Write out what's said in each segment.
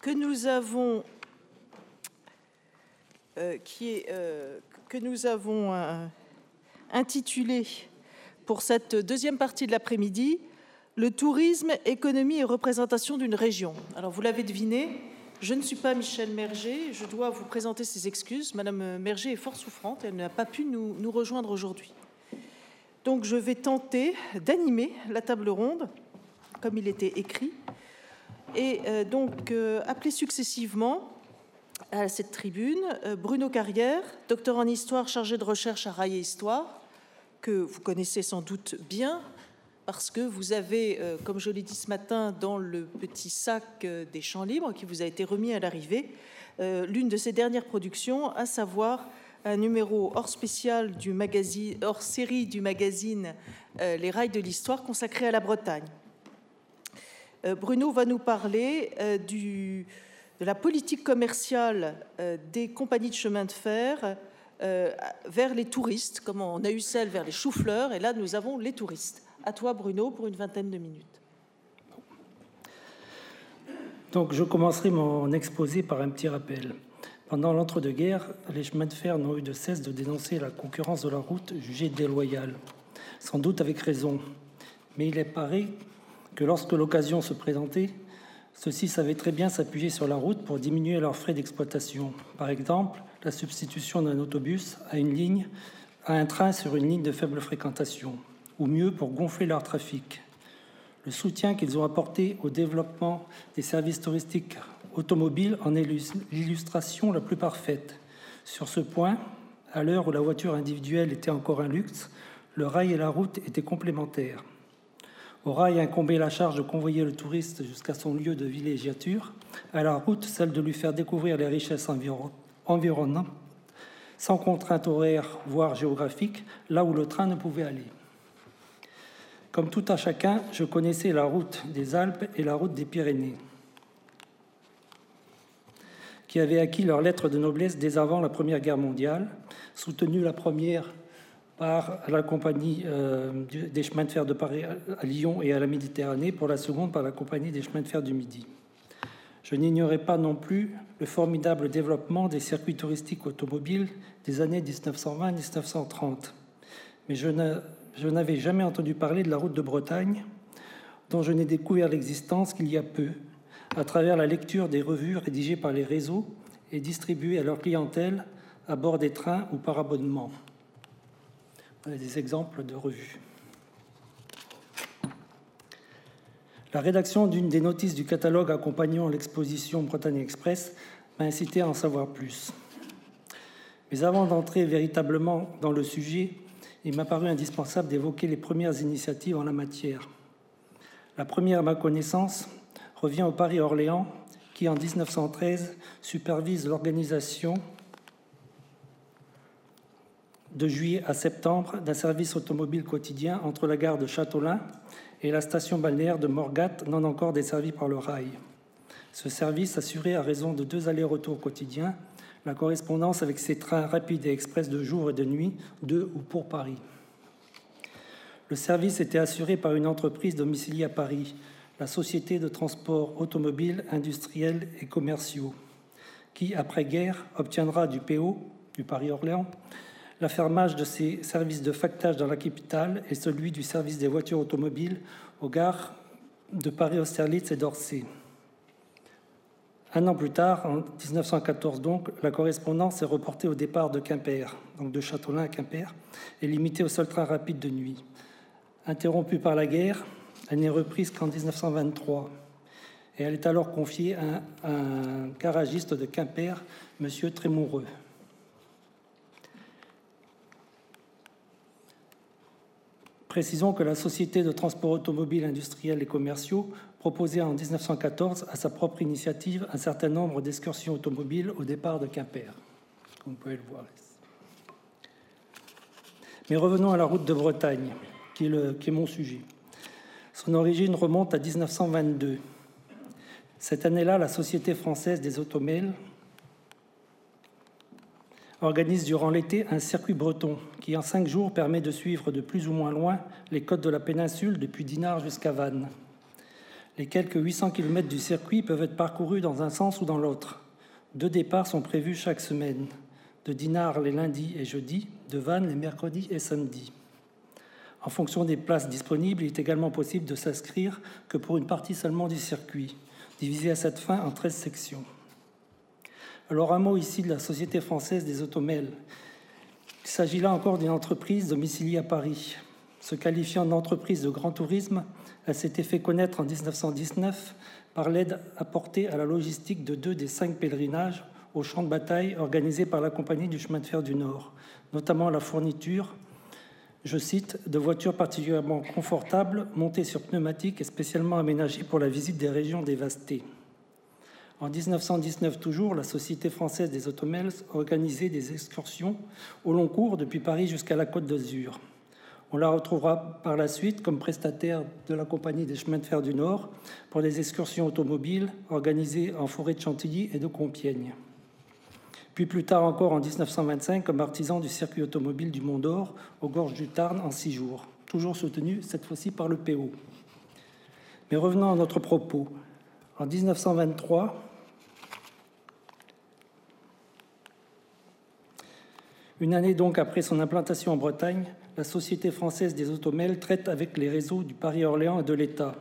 que nous avons, euh, euh, euh, intitulé pour cette deuxième partie de l'après-midi le tourisme, économie et représentation d'une région. Alors vous l'avez deviné, je ne suis pas Michel Merger, je dois vous présenter ses excuses. Madame Merger est fort souffrante, elle n'a pas pu nous rejoindre aujourd'hui. Donc je vais tenter d'animer la table ronde, comme il était écrit, et euh, donc euh, appeler successivement à cette tribune euh, Bruno Carrière, docteur en histoire chargé de recherche à Rail et Histoire, que vous connaissez sans doute bien, parce que vous avez, comme je l'ai dit ce matin, dans le petit sac des champs libres qui vous a été remis à l'arrivée, l'une de ses dernières productions, à savoir un numéro hors spécial du magazine, hors série du magazine Les Rails de l'Histoire consacré à la Bretagne. Euh, Bruno va nous parler euh, de la politique commerciale euh, des compagnies de chemin de fer vers les touristes, comme on a eu celle vers les choux-fleurs, et là nous avons les touristes. À toi Bruno pour une vingtaine de minutes. Donc je commencerai mon exposé par un petit rappel. Pendant l'entre-deux-guerres, les chemins de fer n'ont eu de cesse de dénoncer la concurrence de la route jugée déloyale, sans doute avec raison. Mais il est paraît que lorsque l'occasion se présentait, ceux-ci savaient très bien s'appuyer sur la route pour diminuer leurs frais d'exploitation. Par exemple, la substitution d'un autobus à une ligne, à un train sur une ligne de faible fréquentation, ou mieux pour gonfler leur trafic. Le soutien qu'ils ont apporté au développement des services touristiques automobiles en est l'illustration la plus parfaite. Sur ce point, à l'heure où la voiture individuelle était encore un luxe, le rail et la route étaient complémentaires. Au rail incombait la charge de convoyer le touriste jusqu'à son lieu de villégiature, à la route celle de lui faire découvrir les richesses environnantes, sans contrainte horaire, voire géographique, là où le train ne pouvait aller. Comme tout à chacun, je connaissais la route des Alpes et la route des Pyrénées, qui avaient acquis leur lettre de noblesse dès avant la Première Guerre mondiale, soutenu la première par la compagnie euh, des chemins de fer de Paris à Lyon et à la Méditerranée, pour la seconde par la compagnie des chemins de fer du Midi. Je n'ignorais pas non plus le formidable développement des circuits touristiques automobiles des années 1920-1930. Mais je n'avais jamais entendu parler de la route de Bretagne, dont je n'ai découvert l'existence qu'il y a peu, à travers la lecture des revues rédigées par les réseaux et distribuées à leur clientèle à bord des trains ou par abonnement des exemples de revues. La rédaction d'une des notices du catalogue accompagnant l'exposition Bretagne Express m'a incité à en savoir plus. Mais avant d'entrer véritablement dans le sujet, il m'a paru indispensable d'évoquer les premières initiatives en la matière. La première, à ma connaissance, revient au Paris-Orléans, qui en 1913 supervise l'organisation de juillet à septembre d'un service automobile quotidien entre la gare de Châteaulin et la station balnéaire de Morgat, non encore desservie par le rail. Ce service assurait à raison de deux allers-retours quotidiens la correspondance avec ces trains rapides et express de jour et de nuit de ou pour Paris. Le service était assuré par une entreprise domiciliée à Paris, la Société de transport automobile, industriel et commerciaux, qui, après-guerre, obtiendra du PO, du Paris-Orléans, l'affermage de ces services de factage dans la capitale et celui du service des voitures automobiles aux gares de Paris-Austerlitz et d'Orsay. Un an plus tard, en 1914 donc, la correspondance est reportée au départ de Quimper, donc de Châteaulin à Quimper, et limitée au seul train rapide de nuit. Interrompue par la guerre, elle n'est reprise qu'en 1923, et elle est alors confiée à un, garagiste de Quimper, M. Trémoureux. Précisons que la Société de transport automobile industriel et commerciaux proposait en 1914 à sa propre initiative un certain nombre d'excursions automobiles au départ de Quimper. Mais revenons à la route de Bretagne, qui est, qui est mon sujet. Son origine remonte à 1922. Cette année-là, la Société française des automobile organise durant l'été un circuit breton qui, en cinq jours, permet de suivre de plus ou moins loin les côtes de la péninsule depuis Dinard jusqu'à Vannes. Les quelques 800 km du circuit peuvent être parcourus dans un sens ou dans l'autre. Deux départs sont prévus chaque semaine, de Dinard les lundis et jeudis, de Vannes les mercredis et samedis. En fonction des places disponibles, il est également possible de s'inscrire que pour une partie seulement du circuit, divisé à cette fin en 13 sections. Alors un mot ici de la Société française des automels. Il s'agit là encore d'une entreprise domiciliée à Paris. Se qualifiant d'entreprise de grand tourisme, elle s'était fait connaître en 1919 par l'aide apportée à la logistique de deux des cinq pèlerinages au champ de bataille organisés par la Compagnie du chemin de fer du Nord, notamment la fourniture, je cite, de voitures particulièrement confortables montées sur pneumatiques et spécialement aménagées pour la visite des régions dévastées. En 1919 toujours, la Société française des automels organisait des excursions au long cours depuis Paris jusqu'à la Côte d'Azur. On la retrouvera par la suite comme prestataire de la Compagnie des chemins de fer du Nord pour des excursions automobiles organisées en forêt de Chantilly et de Compiègne. Puis plus tard encore en 1925 comme artisan du circuit automobile du Mont d'Or aux gorges du Tarn en six jours, toujours soutenu cette fois-ci par le PO. Mais revenons à notre propos. En 1923, une année donc après son implantation en Bretagne, la Société française des automels traite avec les réseaux du Paris-Orléans et de l'État.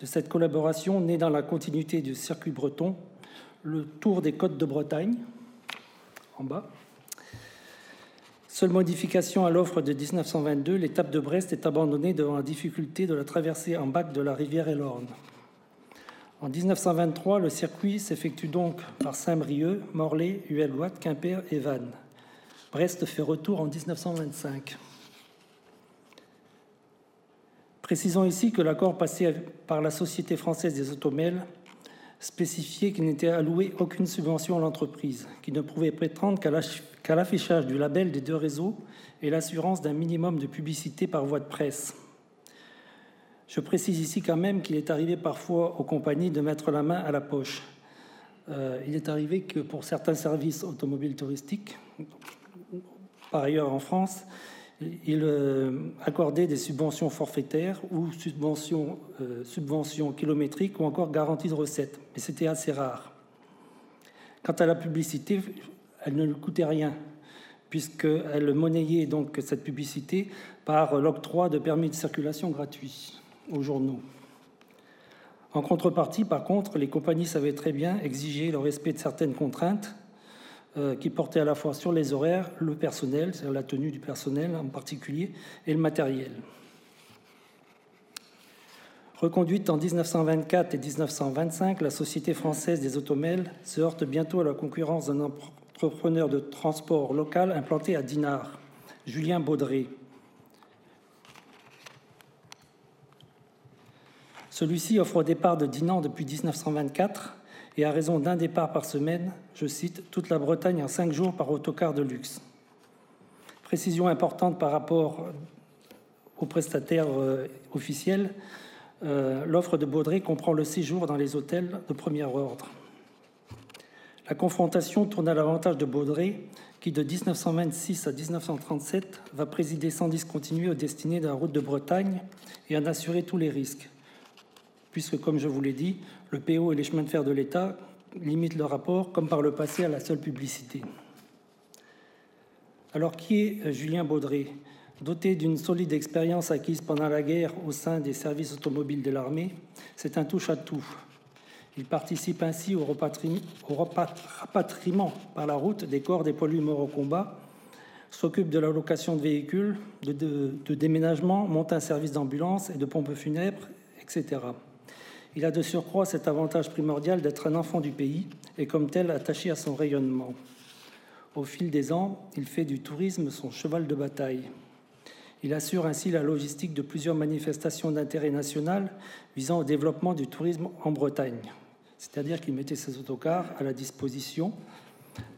De cette collaboration, née dans la continuité du circuit breton, le Tour des Côtes de Bretagne, en bas. Seule modification à l'offre de 1922, l'étape de Brest est abandonnée devant la difficulté de la traversée en bac de la rivière Elorne. En 1923, le circuit s'effectue donc par Saint-Brieuc, Morlaix, Huellois, Quimper et Vannes. Brest fait retour en 1925. Précisons ici que l'accord passé par la Société française des automels spécifiait qu'il n'était alloué aucune subvention à l'entreprise, qui ne pouvait prétendre qu'à l'affichage du label des deux réseaux et l'assurance d'un minimum de publicité par voie de presse. Je précise ici quand même qu'il est arrivé parfois aux compagnies de mettre la main à la poche. Euh, il est arrivé que pour certains services automobiles touristiques, par ailleurs en France, il euh, accordait des subventions forfaitaires ou subventions, euh, subventions kilométriques ou encore garanties de recettes, mais c'était assez rare. Quant à la publicité, elle ne lui coûtait rien, puisqu'elle monnayait donc cette publicité par l'octroi de permis de circulation gratuits aux journaux. En contrepartie, par contre, les compagnies savaient très bien exiger le respect de certaines contraintes euh, qui portait à la fois sur les horaires, le personnel, c'est-à-dire la tenue du personnel en particulier, et le matériel. Reconduite en 1924 et 1925, la Société française des automels se heurte bientôt à la concurrence d'un entrepreneur de transport local implanté à Dinard, Julien Baudré. Celui-ci offre au départ de Dinan depuis 1924 et à raison d'un départ par semaine, je cite, toute la Bretagne en cinq jours par autocar de luxe. Précision importante par rapport aux prestataires euh, officiels, euh, l'offre de Baudré comprend le séjour dans les hôtels de premier ordre. La confrontation tourne à l'avantage de Baudré, qui de 1926 à 1937 va présider sans discontinuer aux destinées de la route de Bretagne et en assurer tous les risques, puisque, comme je vous l'ai dit, le PO et les chemins de fer de l'État limitent le rapport, comme par le passé, à la seule publicité. Alors, qui est Julien Baudré Doté d'une solide expérience acquise pendant la guerre au sein des services automobiles de l'armée, c'est un touche-à-tout. Il participe ainsi au, rapatriement par la route des corps des poilus morts au combat, s'occupe de la location de véhicules, de, de déménagement, monte un service d'ambulance et de pompes funèbres, etc. Il a de surcroît cet avantage primordial d'être un enfant du pays et comme tel attaché à son rayonnement. Au fil des ans, il fait du tourisme son cheval de bataille. Il assure ainsi la logistique de plusieurs manifestations d'intérêt national visant au développement du tourisme en Bretagne. C'est-à-dire qu'il mettait ses autocars à la disposition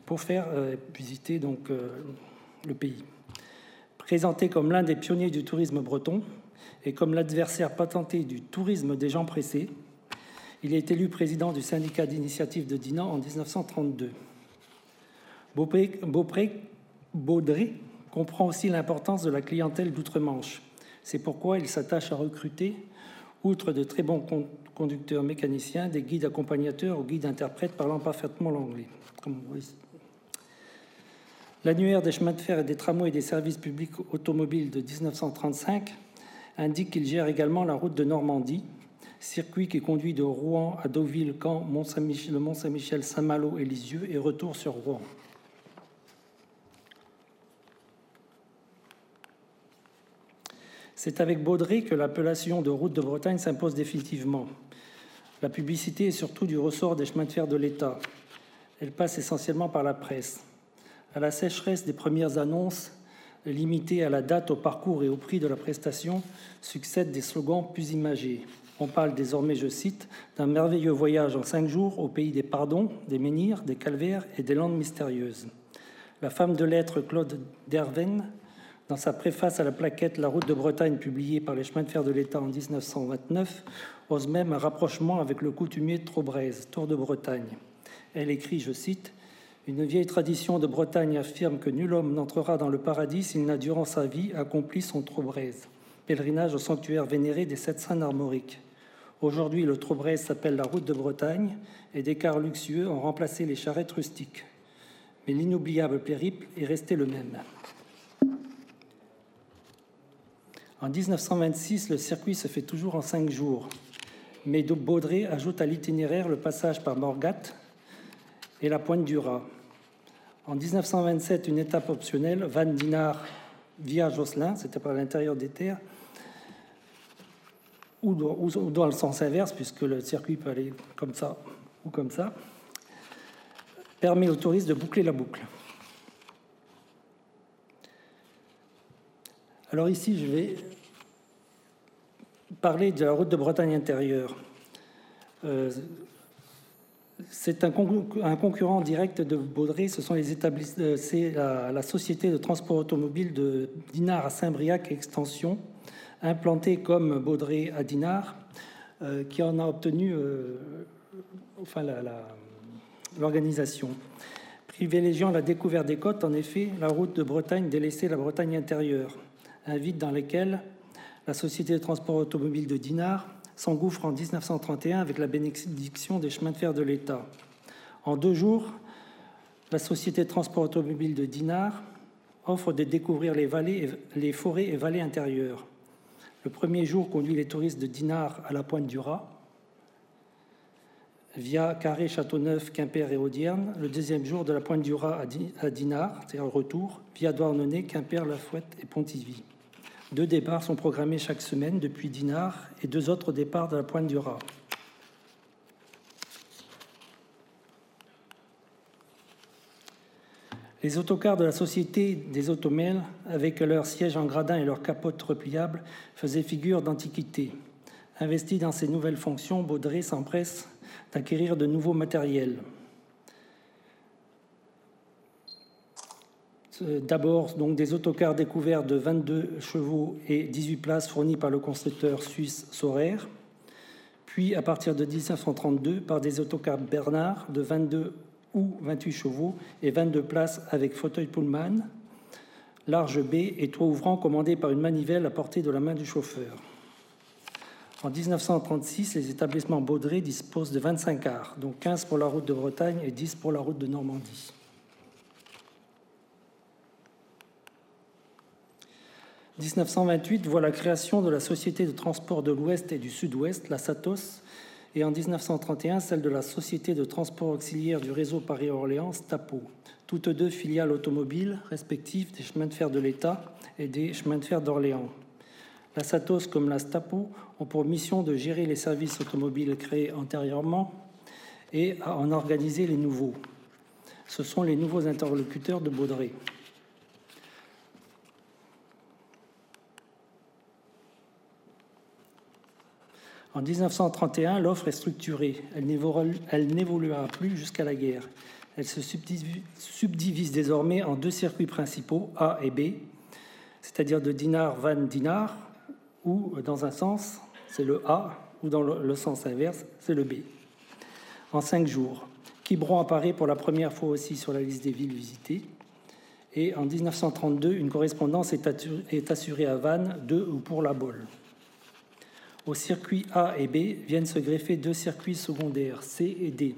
pour faire euh, visiter donc, euh, le pays. Présenté comme l'un des pionniers du tourisme breton et comme l'adversaire patenté du tourisme des gens pressés, il est élu président du syndicat d'initiative de Dinan en 1932. Beaupré, comprend aussi l'importance de la clientèle d'outre-Manche. C'est pourquoi il s'attache à recruter, outre de très bons conducteurs mécaniciens, des guides accompagnateurs ou guides interprètes parlant parfaitement l'anglais. L'annuaire des chemins de fer et des tramways et des services publics automobiles de 1935 indique qu'il gère également la route de Normandie, circuit qui conduit de Rouen à Deauville, Caen, le Mont-Saint-Michel, Saint-Malo et Lisieux et retour sur Rouen. C'est avec Baudry que l'appellation de route de Bretagne s'impose définitivement. La publicité est surtout du ressort des chemins de fer de l'État. Elle passe essentiellement par la presse. À la sécheresse des premières annonces, limitées à la date, au parcours et au prix de la prestation, succèdent des slogans plus imagés. On parle désormais, je cite, d'un merveilleux voyage en cinq jours au pays des pardons, des menhirs, des calvaires et des landes mystérieuses. La femme de lettres Claude Derven dans sa préface à la plaquette La route de Bretagne, publiée par les chemins de fer de l'État en 1929, ose même un rapprochement avec le coutumier Trobrez, Tour de Bretagne. Elle écrit, je cite, Une vieille tradition de Bretagne affirme que nul homme n'entrera dans le paradis s'il n'a durant sa vie accompli son Trobrez, pèlerinage au sanctuaire vénéré des sept saints armoriques. Aujourd'hui, le Trobrez s'appelle la route de Bretagne et des cars luxueux ont remplacé les charrettes rustiques. Mais l'inoubliable périple est resté le même. En 1926, le circuit se fait toujours en cinq jours, mais Baudré ajoute à l'itinéraire le passage par Morgat et la pointe du Rat. En 1927, une étape optionnelle, Van Dinard via Josselin, c'était par l'intérieur des terres, ou dans le sens inverse, puisque le circuit peut aller comme ça ou comme ça, permet aux touristes de boucler la boucle. Alors ici, je vais parler de la route de Bretagne intérieure. Euh, c'est un, concurrent direct de Baudry, ce sont les euh, c'est la, société de transport automobile de Dinard à Saint-Briac Extension, implantée comme Baudry à Dinard, euh, qui en a obtenu enfin, l'organisation. Privilégiant la découverte des côtes, en effet, la route de Bretagne délaissait la Bretagne intérieure un vide dans lequel la Société de transport automobile de Dinard s'engouffre en 1931 avec la bénédiction des chemins de fer de l'État. En deux jours, la Société de transport automobile de Dinard offre de découvrir les, les forêts et vallées intérieures. Le premier jour conduit les touristes de Dinard à la pointe du Rat, via Carré, Châteauneuf, Quimper et Audierne. Le deuxième jour de la pointe du Rat à Dinard, c'est-à-dire le retour, via Douarnenez, Quimper, La Fouette et Pontivy. Deux départs sont programmés chaque semaine depuis Dinard et deux autres départs de la pointe du Rat. Les autocars de la Société des Automels, avec leurs sièges en gradin et leurs capotes repliables, faisaient figure d'antiquité. Investi dans ces nouvelles fonctions, Baudré s'empresse d'acquérir de nouveaux matériels. D'abord, donc des autocars découverts de 22 chevaux et 18 places fournis par le constructeur suisse Sorer, puis à partir de 1932 par des autocars Bernard de 22 ou 28 chevaux et 22 places avec fauteuil Pullman, large B et toit ouvrant commandé par une manivelle à portée de la main du chauffeur. En 1936, les établissements Baudré disposent de 25 cars, dont 15 pour la route de Bretagne et 10 pour la route de Normandie. 1928 voit la création de la Société de transport de l'Ouest et du Sud-Ouest, la SATOS, et en 1931 celle de la Société de transport auxiliaire du réseau Paris-Orléans, STAPO, toutes deux filiales automobiles respectives des chemins de fer de l'État et des chemins de fer d'Orléans. La SATOS comme la STAPO ont pour mission de gérer les services automobiles créés antérieurement et à en organiser les nouveaux. Ce sont les nouveaux interlocuteurs de Baudré. En 1931, l'offre est structurée. Elle n'évoluera plus jusqu'à la guerre. Elle se subdivise désormais en deux circuits principaux, A et B, c'est-à-dire de Dinar van Dinar, ou dans un sens, c'est le A, ou dans le sens inverse, c'est le B. En cinq jours. Quiberon apparaît pour la première fois aussi sur la liste des villes visitées. Et en 1932, une correspondance est assurée à Vannes de ou pour la Bolle. Aux circuits A et B viennent se greffer deux circuits secondaires, C et D,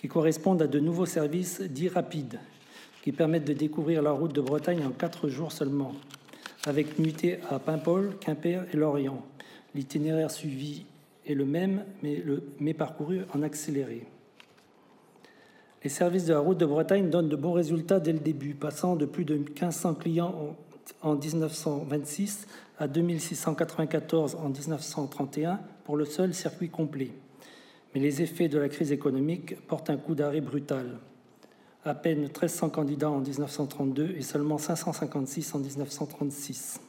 qui correspondent à de nouveaux services dits rapides, qui permettent de découvrir la route de Bretagne en quatre jours seulement, avec nuitée à Paimpol, Quimper et Lorient. L'itinéraire suivi est le même, mais parcouru en accéléré. Les services de la route de Bretagne donnent de bons résultats dès le début, passant de plus de 1500 clients en 1926 à 2694 en 1931 pour le seul circuit complet. Mais les effets de la crise économique portent un coup d'arrêt brutal. À peine 1300 candidats en 1932 et seulement 556 en 1936.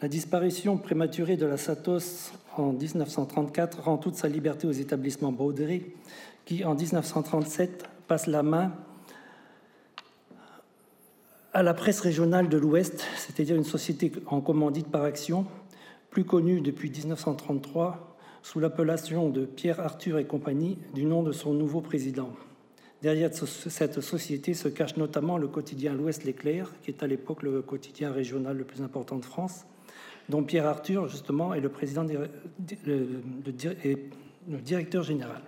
La disparition prématurée de la Satos en 1934 rend toute sa liberté aux établissements Baudry, qui en 1937 passent la main à la presse régionale de l'Ouest, c'est-à-dire une société en commandite par action, plus connue depuis 1933 sous l'appellation de Pierre Arthur et compagnie, du nom de son nouveau président. Derrière cette société se cache notamment le quotidien L'Ouest l'Éclair, qui est à l'époque le quotidien régional le plus important de France, dont Pierre Arthur, justement, est le président, le directeur général.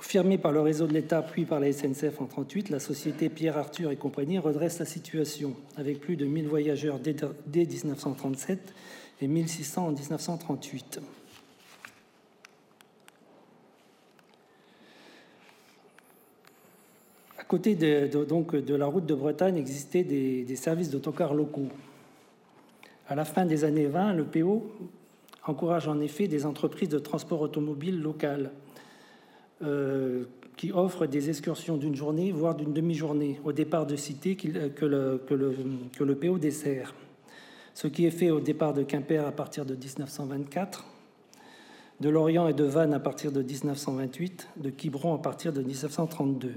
Confirmée par le réseau de l'État puis par la SNCF en 1938, la société Pierre Arthur et compagnie redresse la situation avec plus de 1000 voyageurs dès 1937 et 1600 en 1938. À côté de, donc, de la route de Bretagne existaient des, des services d'autocars locaux. À la fin des années 20, le PO encourage en effet des entreprises de transport automobile locales euh, qui offre des excursions d'une journée, voire d'une demi-journée, au départ de cité euh, que le, PO dessert. Ce qui est fait au départ de Quimper à partir de 1924, de Lorient et de Vannes à partir de 1928, de Quiberon à partir de 1932.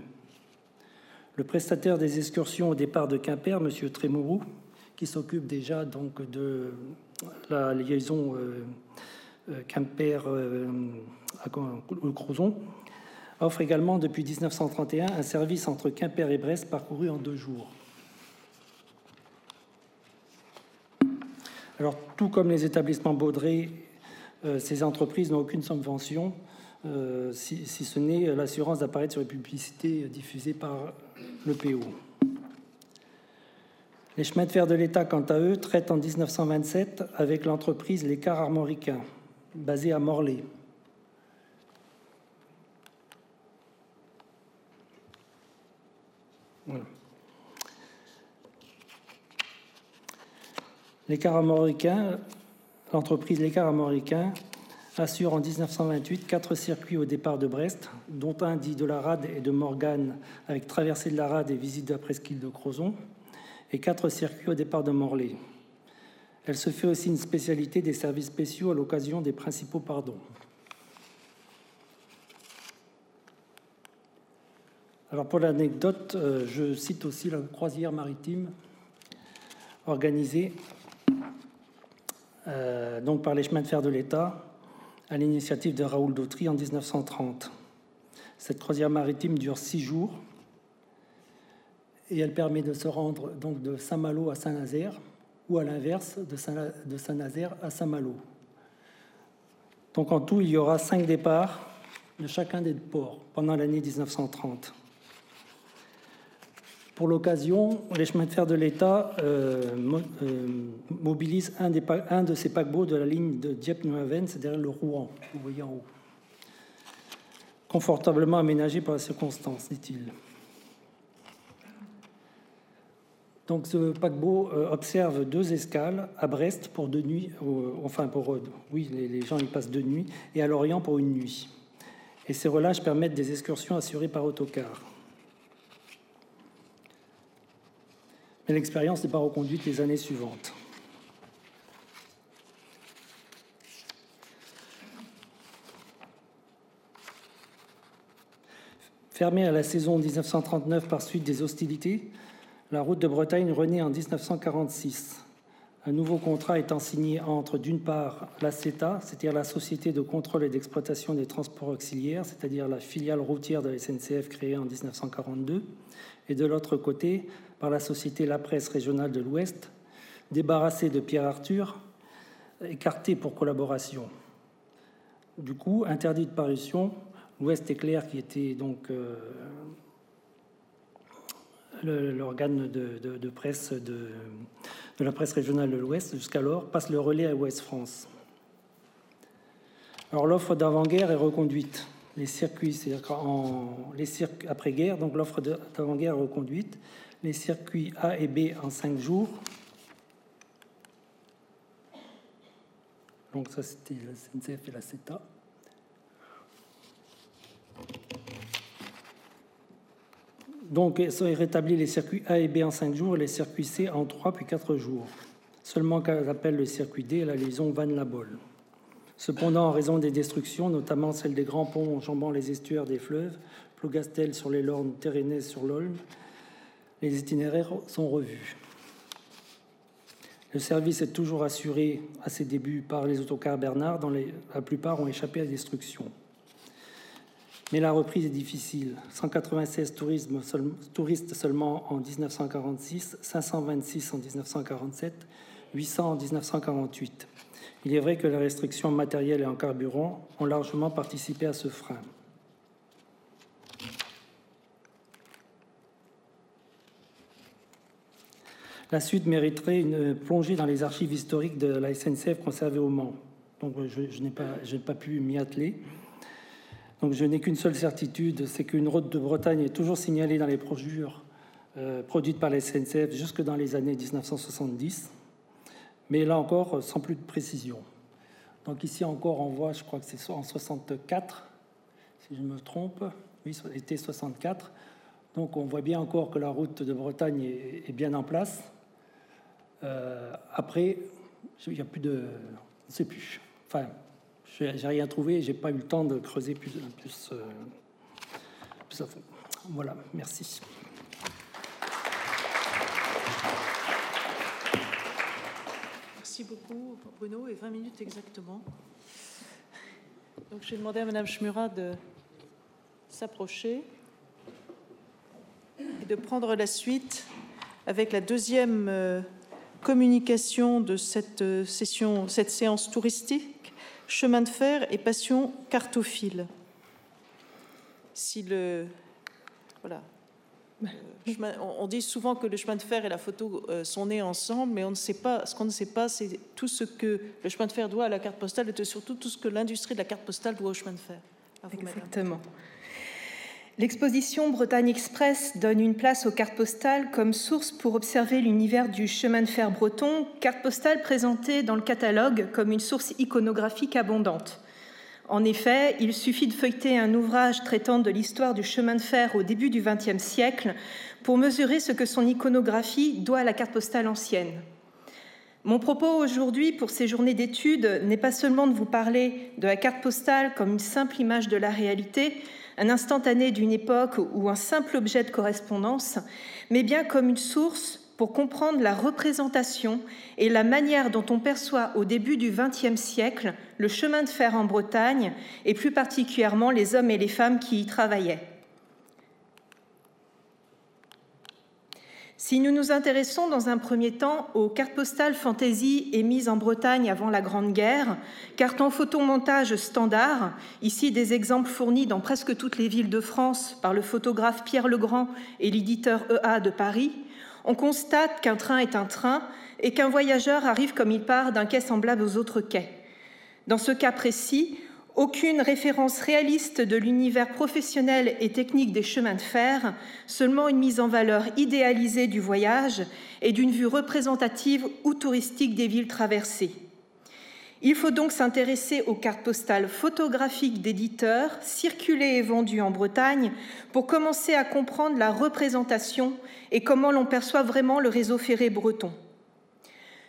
Le prestataire des excursions au départ de Quimper, M. Trémourou, qui s'occupe déjà donc de la liaison euh, Quimper à Crozon, offre également depuis 1931 un service entre Quimper et Brest parcouru en deux jours. Alors, tout comme les établissements Baudré, euh, ces entreprises n'ont aucune subvention, euh, si, ce n'est l'assurance d'apparaître sur les publicités diffusées par le PO. Les chemins de fer de l'État, quant à eux, traitent en 1927 avec l'entreprise Les Cars Armoricains, basée à Morlaix. L'entreprise L'écart américain assure en 1928 quatre circuits au départ de Brest, dont un dit de la Rade et de Morgane, avec traversée de la Rade et visite de la presqu'île de Crozon, et quatre circuits au départ de Morlaix. Elle se fait aussi une spécialité des services spéciaux à l'occasion des principaux pardons. Alors pour l'anecdote, euh, je cite aussi la croisière maritime organisée euh, donc par les chemins de fer de l'État à l'initiative de Raoul Dautry en 1930. Cette croisière maritime dure six jours et elle permet de se rendre donc de Saint-Malo à Saint-Nazaire ou à l'inverse de Saint-Nazaire à Saint-Malo. Donc en tout, il y aura cinq départs de chacun des ports pendant l'année 1930. Pour l'occasion, les chemins de fer de l'État euh, euh, mobilisent un, des, un, de ces paquebots de la ligne de Dieppe-Neuhaven, c'est-à-dire le Rouen, vous voyez en haut. Confortablement aménagé par la circonstance, dit-il. Donc ce paquebot euh, observe deux escales à Brest pour deux nuits, enfin pour oui les, les gens y passent deux nuits, et à Lorient pour une nuit. Et ces relâches permettent des excursions assurées par autocar. Mais l'expérience n'est pas reconduite les années suivantes. Fermée à la saison 1939 par suite des hostilités, la route de Bretagne renaît en 1946. Un nouveau contrat étant signé entre, d'une part, la CETA, c'est-à-dire la Société de contrôle et d'exploitation des transports auxiliaires, c'est-à-dire la filiale routière de la SNCF créée en 1942, et de l'autre côté, par la société La Presse régionale de l'Ouest, débarrassé de Pierre Arthur, écarté pour collaboration. Du coup, interdit de parution, l'Ouest éclair, qui était donc euh, l'organe de, presse de, la presse régionale de l'Ouest jusqu'alors, passe le relais à Ouest France. Alors l'offre d'avant-guerre est reconduite. Les circuits, c'est-à-dire les circuits après-guerre, donc l'offre d'avant-guerre est reconduite. Les circuits A et B en cinq jours. Donc ça, c'était la SNCF et la CETA. Donc, sont rétablis les circuits A et B en 5 jours et les circuits C en 3 puis 4 jours. Seulement qu'elle appelle le circuit D la liaison Van-la-Bol. Cependant, en raison des destructions, notamment celle des grands ponts enjambant les estuaires des fleuves, Plougastel sur les Lornes, Térénès sur l'Olme, les itinéraires sont revus. Le service est toujours assuré à ses débuts par les autocars Bernard, dont la plupart ont échappé à destruction. Mais la reprise est difficile. 196 touristes seulement en 1946, 526 en 1947, 800 en 1948. Il est vrai que les restrictions matérielles et en carburant ont largement participé à ce frein. La suite mériterait une plongée dans les archives historiques de la SNCF conservées au Mans. Donc je, n'ai pas, pas pu m'y atteler. Donc je n'ai qu'une seule certitude, c'est qu'une route de Bretagne est toujours signalée dans les projures euh, produites par la SNCF jusque dans les années 1970, mais là encore sans plus de précision. Donc ici encore on voit, je crois que c'est en 64, si je me trompe, oui, c'était 64. Donc on voit bien encore que la route de Bretagne est, bien en place. Euh, après, il n'y a plus de... On ne sait plus. Enfin, j'ai rien trouvé, j'ai pas eu le temps de creuser plus, plus, euh, plus à fond. Voilà, merci. Merci beaucoup, Bruno, et 20 minutes exactement. Donc, je vais demander à Madame Schmurat de s'approcher et de prendre la suite avec la deuxième euh, communication de cette euh, session, cette séance touristique chemin de fer et passion cartophile. Si le voilà, euh, on dit souvent que le chemin de fer et la photo euh, sont nés ensemble, mais on ne sait pas. Ce qu'on ne sait pas, c'est tout ce que le chemin de fer doit à la carte postale et surtout tout ce que l'industrie de la carte postale doit au chemin de fer. Exactement. L'exposition Bretagne Express donne une place aux cartes postales comme source pour observer l'univers du chemin de fer breton, carte postale présentée dans le catalogue comme une source iconographique abondante. En effet, il suffit de feuilleter un ouvrage traitant de l'histoire du chemin de fer au début du XXe siècle pour mesurer ce que son iconographie doit à la carte postale ancienne. Mon propos aujourd'hui pour ces journées d'études n'est pas seulement de vous parler de la carte postale comme une simple image de la réalité, un instantané d'une époque ou un simple objet de correspondance, mais bien comme une source pour comprendre la représentation et la manière dont on perçoit au début du XXe siècle le chemin de fer en Bretagne et plus particulièrement les hommes et les femmes qui y travaillaient. Si nous nous intéressons dans un premier temps aux cartes postales fantasy émises en Bretagne avant la Grande Guerre, cartes en photomontage standard, ici des exemples fournis dans presque toutes les villes de France par le photographe Pierre Legrand et l'éditeur EA de Paris, on constate qu'un train est un train et qu'un voyageur arrive comme il part d'un quai semblable aux autres quais. Dans ce cas précis, aucune référence réaliste de l'univers professionnel et technique des chemins de fer, seulement une mise en valeur idéalisée du voyage et d'une vue représentative ou touristique des villes traversées. Il faut donc s'intéresser aux cartes postales photographiques d'éditeurs circulées et vendues en Bretagne pour commencer à comprendre la représentation et comment l'on perçoit vraiment le réseau ferré breton.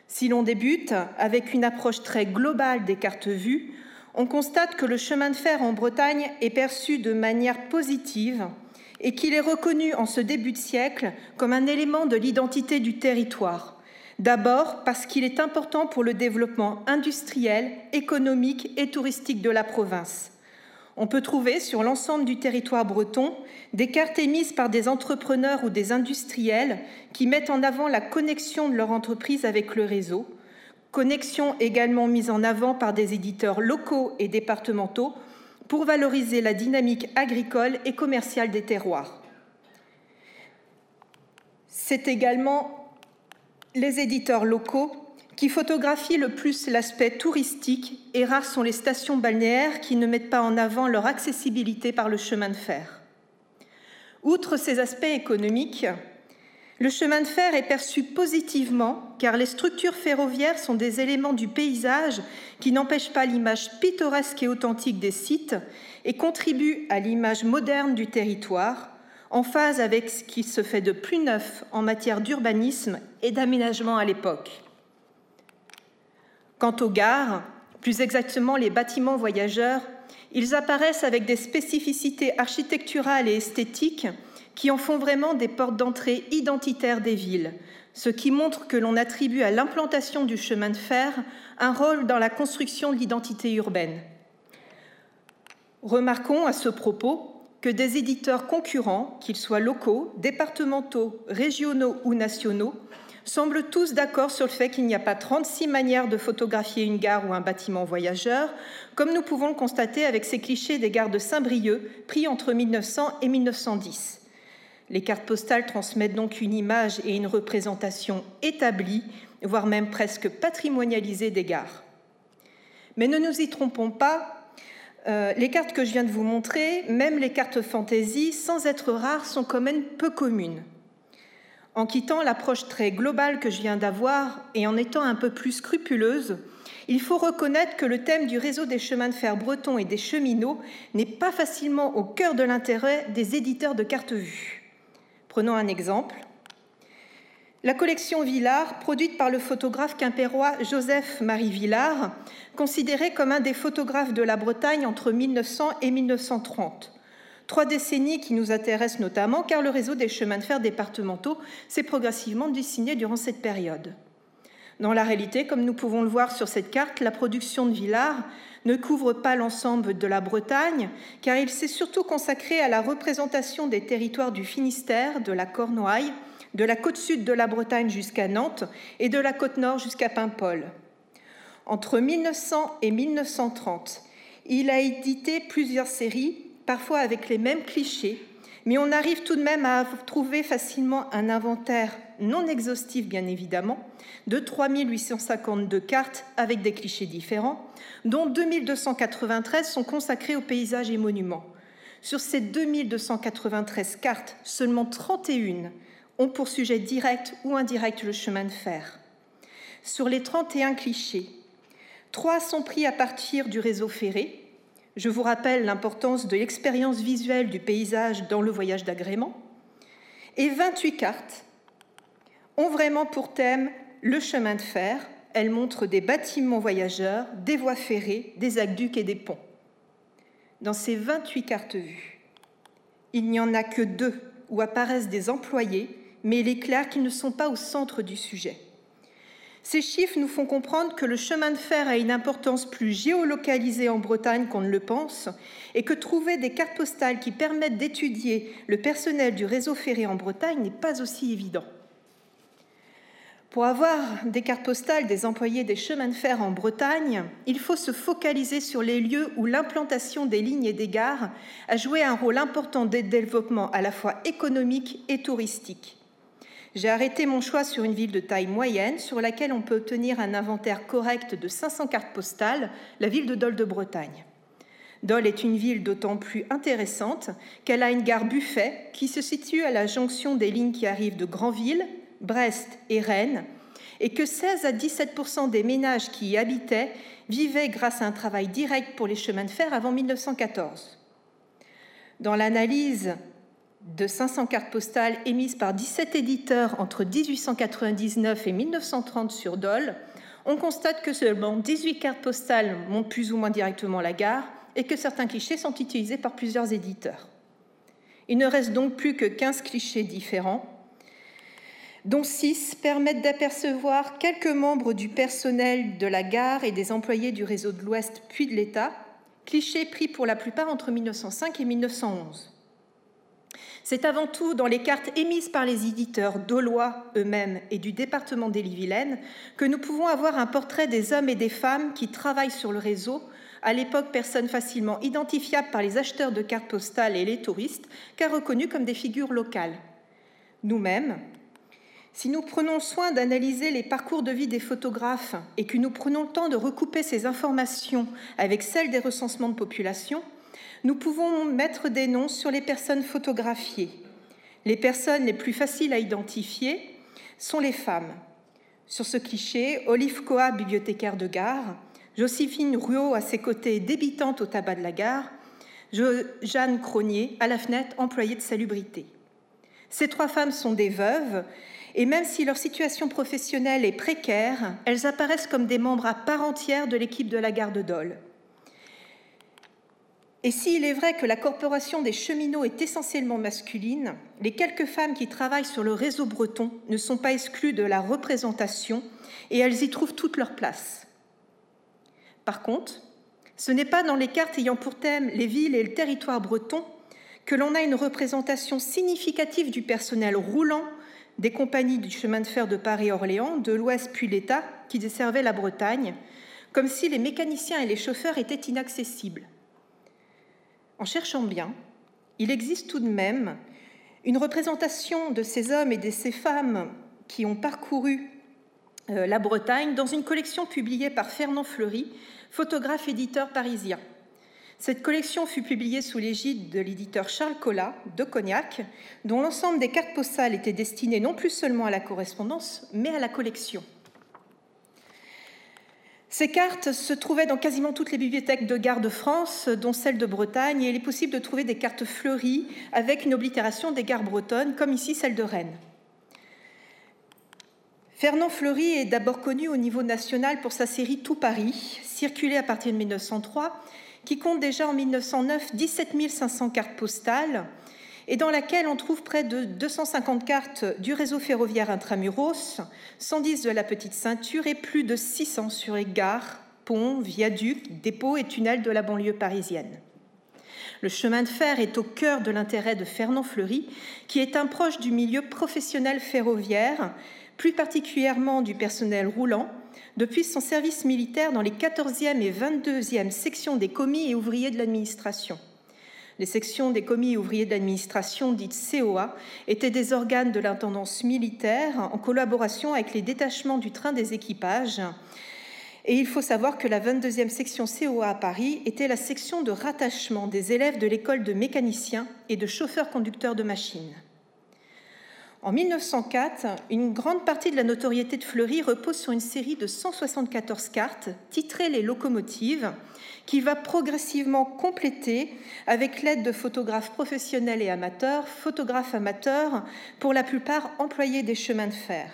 Si l'on débute avec une approche très globale des cartes vues, on constate que le chemin de fer en Bretagne est perçu de manière positive et qu'il est reconnu en ce début de siècle comme un élément de l'identité du territoire. D'abord parce qu'il est important pour le développement industriel, économique et touristique de la province. On peut trouver sur l'ensemble du territoire breton des cartes émises par des entrepreneurs ou des industriels qui mettent en avant la connexion de leur entreprise avec le réseau, connexion également mise en avant par des éditeurs locaux et départementaux pour valoriser la dynamique agricole et commerciale des terroirs. C'est également les éditeurs locaux qui photographient le plus l'aspect touristique et rares sont les stations balnéaires qui ne mettent pas en avant leur accessibilité par le chemin de fer. Outre ces aspects économiques, le chemin de fer est perçu positivement car les structures ferroviaires sont des éléments du paysage qui n'empêchent pas l'image pittoresque et authentique des sites et contribuent à l'image moderne du territoire, en phase avec ce qui se fait de plus neuf en matière d'urbanisme et d'aménagement à l'époque. Quant aux gares, plus exactement les bâtiments voyageurs, ils apparaissent avec des spécificités architecturales et esthétiques qui en font vraiment des portes d'entrée identitaires des villes, ce qui montre que l'on attribue à l'implantation du chemin de fer un rôle dans la construction de l'identité urbaine. Remarquons à ce propos que des éditeurs concurrents, qu'ils soient locaux, départementaux, régionaux ou nationaux, semblent tous d'accord sur le fait qu'il n'y a pas 36 manières de photographier une gare ou un bâtiment voyageur, comme nous pouvons le constater avec ces clichés des gares de Saint-Brieuc pris entre 1900 et 1910. Les cartes postales transmettent donc une image et une représentation établie, voire même presque patrimonialisée des gares. Mais ne nous y trompons pas, euh, les cartes que je viens de vous montrer, même les cartes fantasy, sans être rares, sont quand même peu communes. En quittant l'approche très globale que je viens d'avoir et en étant un peu plus scrupuleuse, il faut reconnaître que le thème du réseau des chemins de fer bretons et des cheminots n'est pas facilement au cœur de l'intérêt des éditeurs de cartes vues. Prenons un exemple. La collection Villard, produite par le photographe quimpérois Joseph-Marie Villard, considéré comme un des photographes de la Bretagne entre 1900 et 1930. Trois décennies qui nous intéressent notamment car le réseau des chemins de fer départementaux s'est progressivement dessiné durant cette période. Dans la réalité, comme nous pouvons le voir sur cette carte, la production de Villard ne couvre pas l'ensemble de la Bretagne, car il s'est surtout consacré à la représentation des territoires du Finistère, de la Cornouaille, de la côte sud de la Bretagne jusqu'à Nantes et de la côte nord jusqu'à Paimpol. Entre 1900 et 1930, il a édité plusieurs séries parfois avec les mêmes clichés, mais on arrive tout de même à trouver facilement un inventaire non exhaustif, bien évidemment, de 3852 cartes avec des clichés différents, dont 2293 sont consacrés aux paysages et monuments. Sur ces 2293 cartes, seulement 31 ont pour sujet direct ou indirect le chemin de fer. Sur les 31 clichés, 3 sont pris à partir du réseau ferré, je vous rappelle l'importance de l'expérience visuelle du paysage dans le voyage d'agrément. Et 28 cartes ont vraiment pour thème le chemin de fer. Elles montrent des bâtiments voyageurs, des voies ferrées, des aqueducs et des ponts. Dans ces 28 cartes vues, il n'y en a que deux où apparaissent des employés, mais il est clair qu'ils ne sont pas au centre du sujet. Ces chiffres nous font comprendre que le chemin de fer a une importance plus géolocalisée en Bretagne qu'on ne le pense et que trouver des cartes postales qui permettent d'étudier le personnel du réseau ferré en Bretagne n'est pas aussi évident. Pour avoir des cartes postales des employés des chemins de fer en Bretagne, il faut se focaliser sur les lieux où l'implantation des lignes et des gares a joué un rôle important de développement à la fois économique et touristique. J'ai arrêté mon choix sur une ville de taille moyenne sur laquelle on peut obtenir un inventaire correct de 500 cartes postales, la ville de Dole de Bretagne. Dole est une ville d'autant plus intéressante qu'elle a une gare buffet qui se situe à la jonction des lignes qui arrivent de Granville, Brest et Rennes, et que 16 à 17% des ménages qui y habitaient vivaient grâce à un travail direct pour les chemins de fer avant 1914. Dans l'analyse de 500 cartes postales émises par 17 éditeurs entre 1899 et 1930 sur Dole, on constate que seulement 18 cartes postales montrent plus ou moins directement la gare et que certains clichés sont utilisés par plusieurs éditeurs. Il ne reste donc plus que 15 clichés différents, dont 6 permettent d'apercevoir quelques membres du personnel de la gare et des employés du réseau de l'Ouest puis de l'État, clichés pris pour la plupart entre 1905 et 1911. C'est avant tout dans les cartes émises par les éditeurs d'Aulois eux-mêmes et du département d'Ille-Vilaine que nous pouvons avoir un portrait des hommes et des femmes qui travaillent sur le réseau, à l'époque personnes facilement identifiables par les acheteurs de cartes postales et les touristes, car reconnus comme des figures locales. Nous-mêmes, si nous prenons soin d'analyser les parcours de vie des photographes et que nous prenons le temps de recouper ces informations avec celles des recensements de population, nous pouvons mettre des noms sur les personnes photographiées. Les personnes les plus faciles à identifier sont les femmes. Sur ce cliché, Olive Coa, bibliothécaire de gare, Joséphine Ruot à ses côtés, débitante au tabac de la gare, Jeanne Cronier à la fenêtre, employée de salubrité. Ces trois femmes sont des veuves, et même si leur situation professionnelle est précaire, elles apparaissent comme des membres à part entière de l'équipe de la gare de Dole. Et s'il est vrai que la corporation des cheminots est essentiellement masculine, les quelques femmes qui travaillent sur le réseau breton ne sont pas exclues de la représentation et elles y trouvent toute leur place. Par contre, ce n'est pas dans les cartes ayant pour thème les villes et le territoire breton que l'on a une représentation significative du personnel roulant des compagnies du chemin de fer de Paris-Orléans, de l'Ouest puis l'État, qui desservaient la Bretagne, comme si les mécaniciens et les chauffeurs étaient inaccessibles. En cherchant bien, il existe tout de même une représentation de ces hommes et de ces femmes qui ont parcouru euh, la Bretagne dans une collection publiée par Fernand Fleury, photographe éditeur parisien. Cette collection fut publiée sous l'égide de l'éditeur Charles Collat de Cognac, dont l'ensemble des cartes postales était destiné non plus seulement à la correspondance, mais à la collection. Ces cartes se trouvaient dans quasiment toutes les bibliothèques de gare de France, dont celle de Bretagne, et il est possible de trouver des cartes fleuries avec une oblitération des gares bretonnes, comme ici celle de Rennes. Fernand Fleury est d'abord connu au niveau national pour sa série Tout Paris, circulée à partir de 1903, qui compte déjà en 1909 17 500 cartes postales et dans laquelle on trouve près de 250 cartes du réseau ferroviaire intramuros, 110 de la petite ceinture et plus de 600 sur les gares, ponts, viaducs, dépôts et tunnels de la banlieue parisienne. Le chemin de fer est au cœur de l'intérêt de Fernand Fleury, qui est un proche du milieu professionnel ferroviaire, plus particulièrement du personnel roulant, depuis son service militaire dans les 14e et 22e sections des commis et ouvriers de l'administration. Les sections des commis et ouvriers de l'administration, dites COA, étaient des organes de l'intendance militaire en collaboration avec les détachements du train des équipages. Et il faut savoir que la 22e section COA à Paris était la section de rattachement des élèves de l'école de mécaniciens et de chauffeurs-conducteurs de machines. En 1904, une grande partie de la notoriété de Fleury repose sur une série de 174 cartes titrées Les locomotives, qui va progressivement compléter avec l'aide de photographes professionnels et amateurs, photographes amateurs pour la plupart employés des chemins de fer.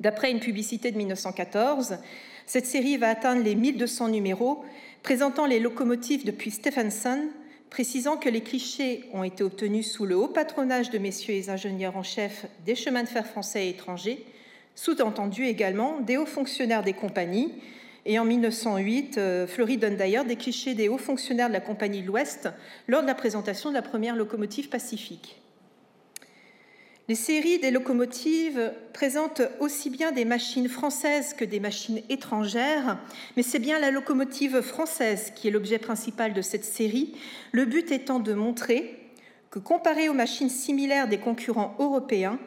D'après une publicité de 1914, cette série va atteindre les 1200 numéros, présentant les locomotives depuis Stephenson précisant que les clichés ont été obtenus sous le haut patronage de messieurs les ingénieurs en chef des chemins de fer français et étrangers, sous-entendu également des hauts fonctionnaires des compagnies. Et en 1908, euh, Fleury donne d'ailleurs des clichés des hauts fonctionnaires de la Compagnie de l'Ouest lors de la présentation de la première locomotive pacifique. Les séries des locomotives présentent aussi bien des machines françaises que des machines étrangères, mais c'est bien la locomotive française qui est l'objet principal de cette série, le but étant de montrer que comparé aux machines similaires des concurrents européens,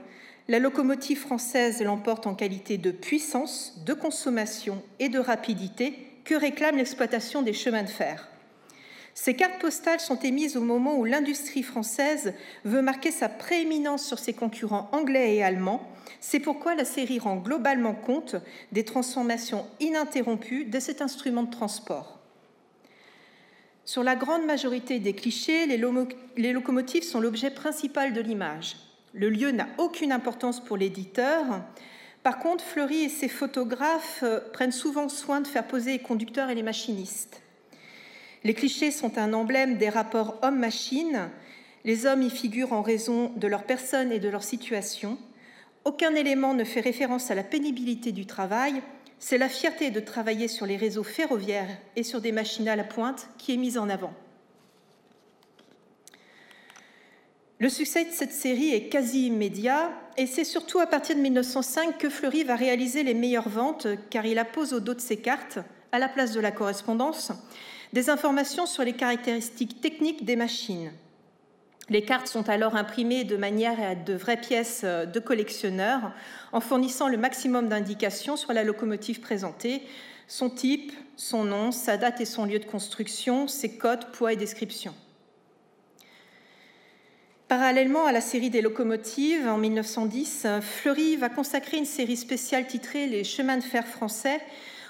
la locomotive française l'emporte en qualité de puissance, de consommation et de rapidité que réclame l'exploitation des chemins de fer. Ces cartes postales sont émises au moment où l'industrie française veut marquer sa prééminence sur ses concurrents anglais et allemands. C'est pourquoi la série rend globalement compte des transformations ininterrompues de cet instrument de transport. Sur la grande majorité des clichés, les, locomotives sont l'objet principal de l'image. Le lieu n'a aucune importance pour l'éditeur. Par contre, Fleury et ses photographes euh, prennent souvent soin de faire poser les conducteurs et les machinistes. Les clichés sont un emblème des rapports homme-machine. Les hommes y figurent en raison de leur personne et de leur situation. Aucun élément ne fait référence à la pénibilité du travail. c'est la fierté de travailler sur les réseaux ferroviaires et sur des machines à la pointe qui est mise en avant. Le succès de cette série est quasi immédiat et c'est surtout à partir de 1905 que Fleury va réaliser les meilleures ventes car il appose au dos de ses cartes, à la place de la correspondance, des informations sur les caractéristiques techniques des machines. Les cartes sont alors imprimées de manière à de vraies pièces de collectionneurs en fournissant le maximum d'indications sur la locomotive présentée, son type, son nom, sa date et son lieu de construction, ses codes, poids et description. Parallèlement à la série des locomotives, en 1910, Fleury va consacrer une série spéciale titrée Les chemins de fer français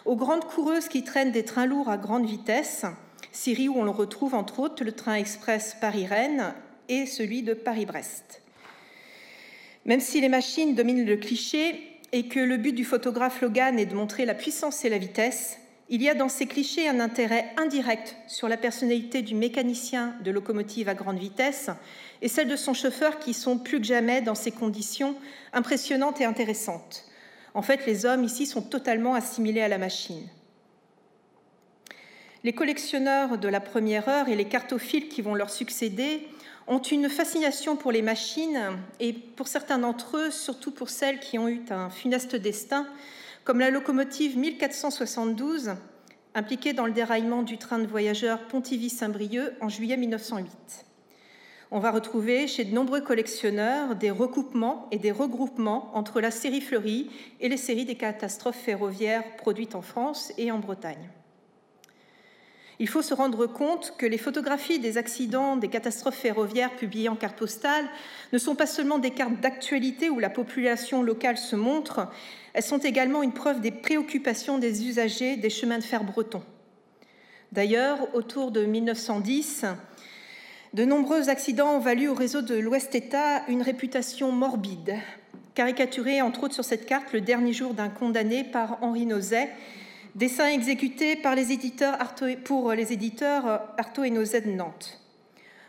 aux grandes coureuses qui traînent des trains lourds à grande vitesse, série où on le retrouve entre autres le train express Paris-Rennes et celui de Paris-Brest. Même si les machines dominent le cliché et que le but du photographe Logan est de montrer la puissance et la vitesse, il y a dans ces clichés un intérêt indirect sur la personnalité du mécanicien de locomotive à grande vitesse et celle de son chauffeur qui sont plus que jamais dans ces conditions impressionnantes et intéressantes. En fait, les hommes ici sont totalement assimilés à la machine. Les collectionneurs de la première heure et les cartophiles qui vont leur succéder ont une fascination pour les machines et pour certains d'entre eux, surtout pour celles qui ont eu un funeste destin, comme la locomotive 1472, impliquée dans le déraillement du train de voyageurs Pontivy-Saint-Brieuc en juillet 1908. On va retrouver chez de nombreux collectionneurs des recoupements et des regroupements entre la série Fleury et les séries des catastrophes ferroviaires produites en France et en Bretagne. Il faut se rendre compte que les photographies des accidents, des catastrophes ferroviaires publiées en carte postale ne sont pas seulement des cartes d'actualité où la population locale se montre, elles sont également une preuve des préoccupations des usagers des chemins de fer bretons. D'ailleurs, autour de 1910, de nombreux accidents ont valu au réseau de l'Ouest-État une réputation morbide, caricaturée entre autres sur cette carte le dernier jour d'un condamné par Henri Nozet, dessin exécuté par les éditeurs pour les éditeurs Artaud et Nozet de Nantes.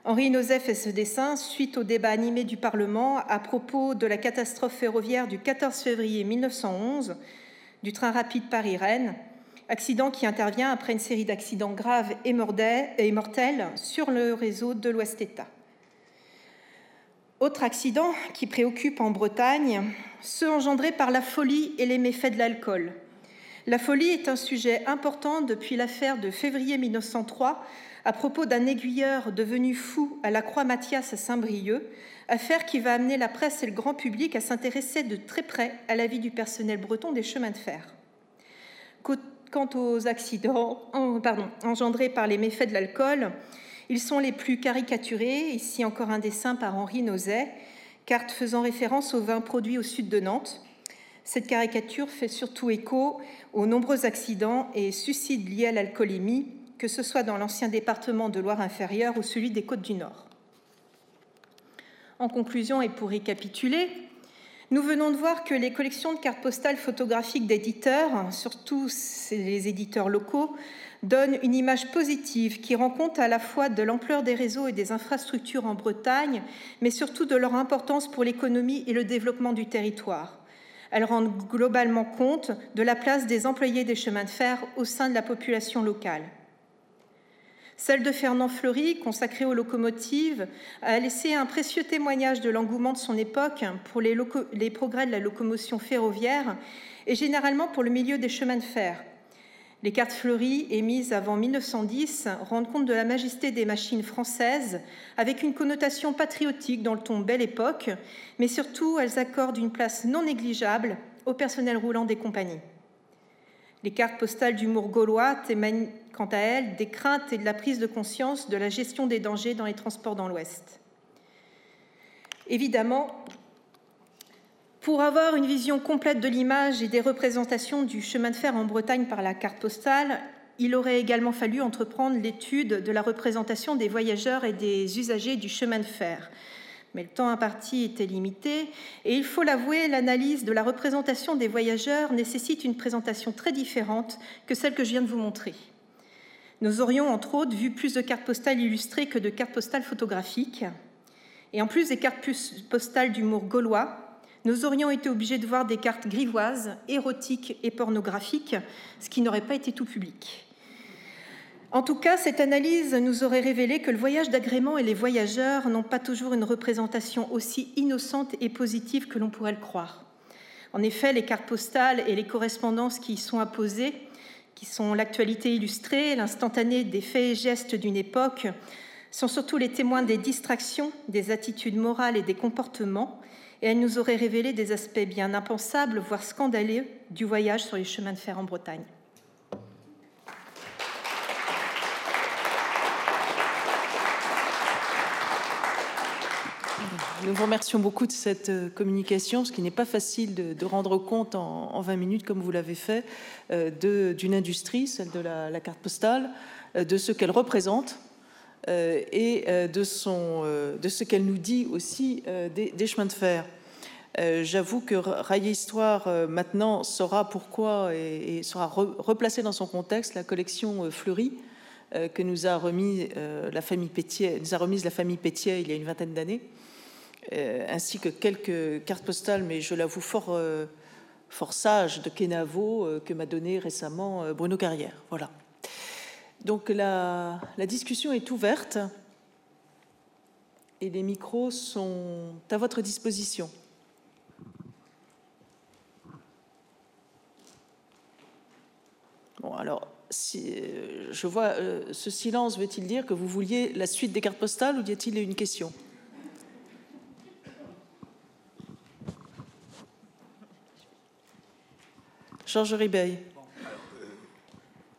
Henri Nozet fait ce dessin suite au débat animé du Parlement à propos de la catastrophe ferroviaire du 14 février 1911 du train rapide Paris-Rennes, accident qui intervient après une série d'accidents graves et mortels sur le réseau de l'Ouest-État. Autre accident qui préoccupe en Bretagne, ceux engendrés par la folie et les méfaits de l'alcool. La folie est un sujet important depuis l'affaire de février 1903 à propos d'un aiguilleur devenu fou à la Croix-Mathias à Saint-Brieuc, affaire qui va amener la presse et le grand public à s'intéresser de très près à la vie du personnel breton des chemins de fer. Quant aux accidents engendrés par les méfaits de l'alcool, ils sont les plus caricaturés. Ici encore un dessin par Henri Nozet, carte faisant référence aux vins produits au sud de Nantes. Cette caricature fait surtout écho aux nombreux accidents et suicides liés à l'alcoolémie, que ce soit dans l'ancien département de Loire-Inférieure ou celui des Côtes du Nord. En conclusion, et pour récapituler, nous venons de voir que les collections de cartes postales photographiques d'éditeurs, surtout les éditeurs locaux, donnent une image positive qui rend compte à la fois de l'ampleur des réseaux et des infrastructures en Bretagne, mais surtout de leur importance pour l'économie et le développement du territoire. Elles rendent globalement compte de la place des employés des chemins de fer au sein de la population locale. Celle de Fernand Fleury, consacrée aux locomotives, a laissé un précieux témoignage de l'engouement de son époque pour les, progrès de la locomotion ferroviaire et généralement pour le milieu des chemins de fer. Les cartes Fleury, émises avant 1910, rendent compte de la majesté des machines françaises, avec une connotation patriotique dans le ton Belle Époque, mais surtout elles accordent une place non négligeable au personnel roulant des compagnies. Les cartes postales d'humour gaulois témoignent quant à elles des craintes et de la prise de conscience de la gestion des dangers dans les transports dans l'Ouest. Évidemment, pour avoir une vision complète de l'image et des représentations du chemin de fer en Bretagne par la carte postale, il aurait également fallu entreprendre l'étude de la représentation des voyageurs et des usagers du chemin de fer, mais le temps imparti était limité, et il faut l'avouer, l'analyse de la représentation des voyageurs nécessite une présentation très différente que celle que je viens de vous montrer. Nous aurions, entre autres, vu plus de cartes postales illustrées que de cartes postales photographiques, et en plus des cartes postales d'humour gaulois, nous aurions été obligés de voir des cartes grivoises, érotiques et pornographiques, ce qui n'aurait pas été tout public. En tout cas, cette analyse nous aurait révélé que le voyage d'agrément et les voyageurs n'ont pas toujours une représentation aussi innocente et positive que l'on pourrait le croire. En effet, les cartes postales et les correspondances qui y sont apposées, qui sont l'actualité illustrée, l'instantané des faits et gestes d'une époque, sont surtout les témoins des distractions, des attitudes morales et des comportements, et elles nous auraient révélé des aspects bien impensables, voire scandaleux, du voyage sur les chemins de fer en Bretagne. Nous vous remercions beaucoup de cette euh, communication, ce qui n'est pas facile de, rendre compte en, 20 minutes, comme vous l'avez fait, euh, d'une industrie, celle de la, carte postale, euh, de ce qu'elle représente et de, ce qu'elle nous dit aussi des, chemins de fer. J'avoue que Railler Histoire maintenant saura pourquoi et, sera replacée dans son contexte la collection Fleury que nous a nous a remise la famille Pétier il y a une vingtaine d'années. Euh, ainsi que quelques cartes postales, mais je l'avoue fort, euh, fort sage de Kenavo euh, que m'a donné récemment Bruno Carrière. Voilà. Donc la, discussion est ouverte et les micros sont à votre disposition. Bon, alors, je vois ce silence veut-il dire que vous vouliez la suite des cartes postales ou y a-t-il une question? Euh,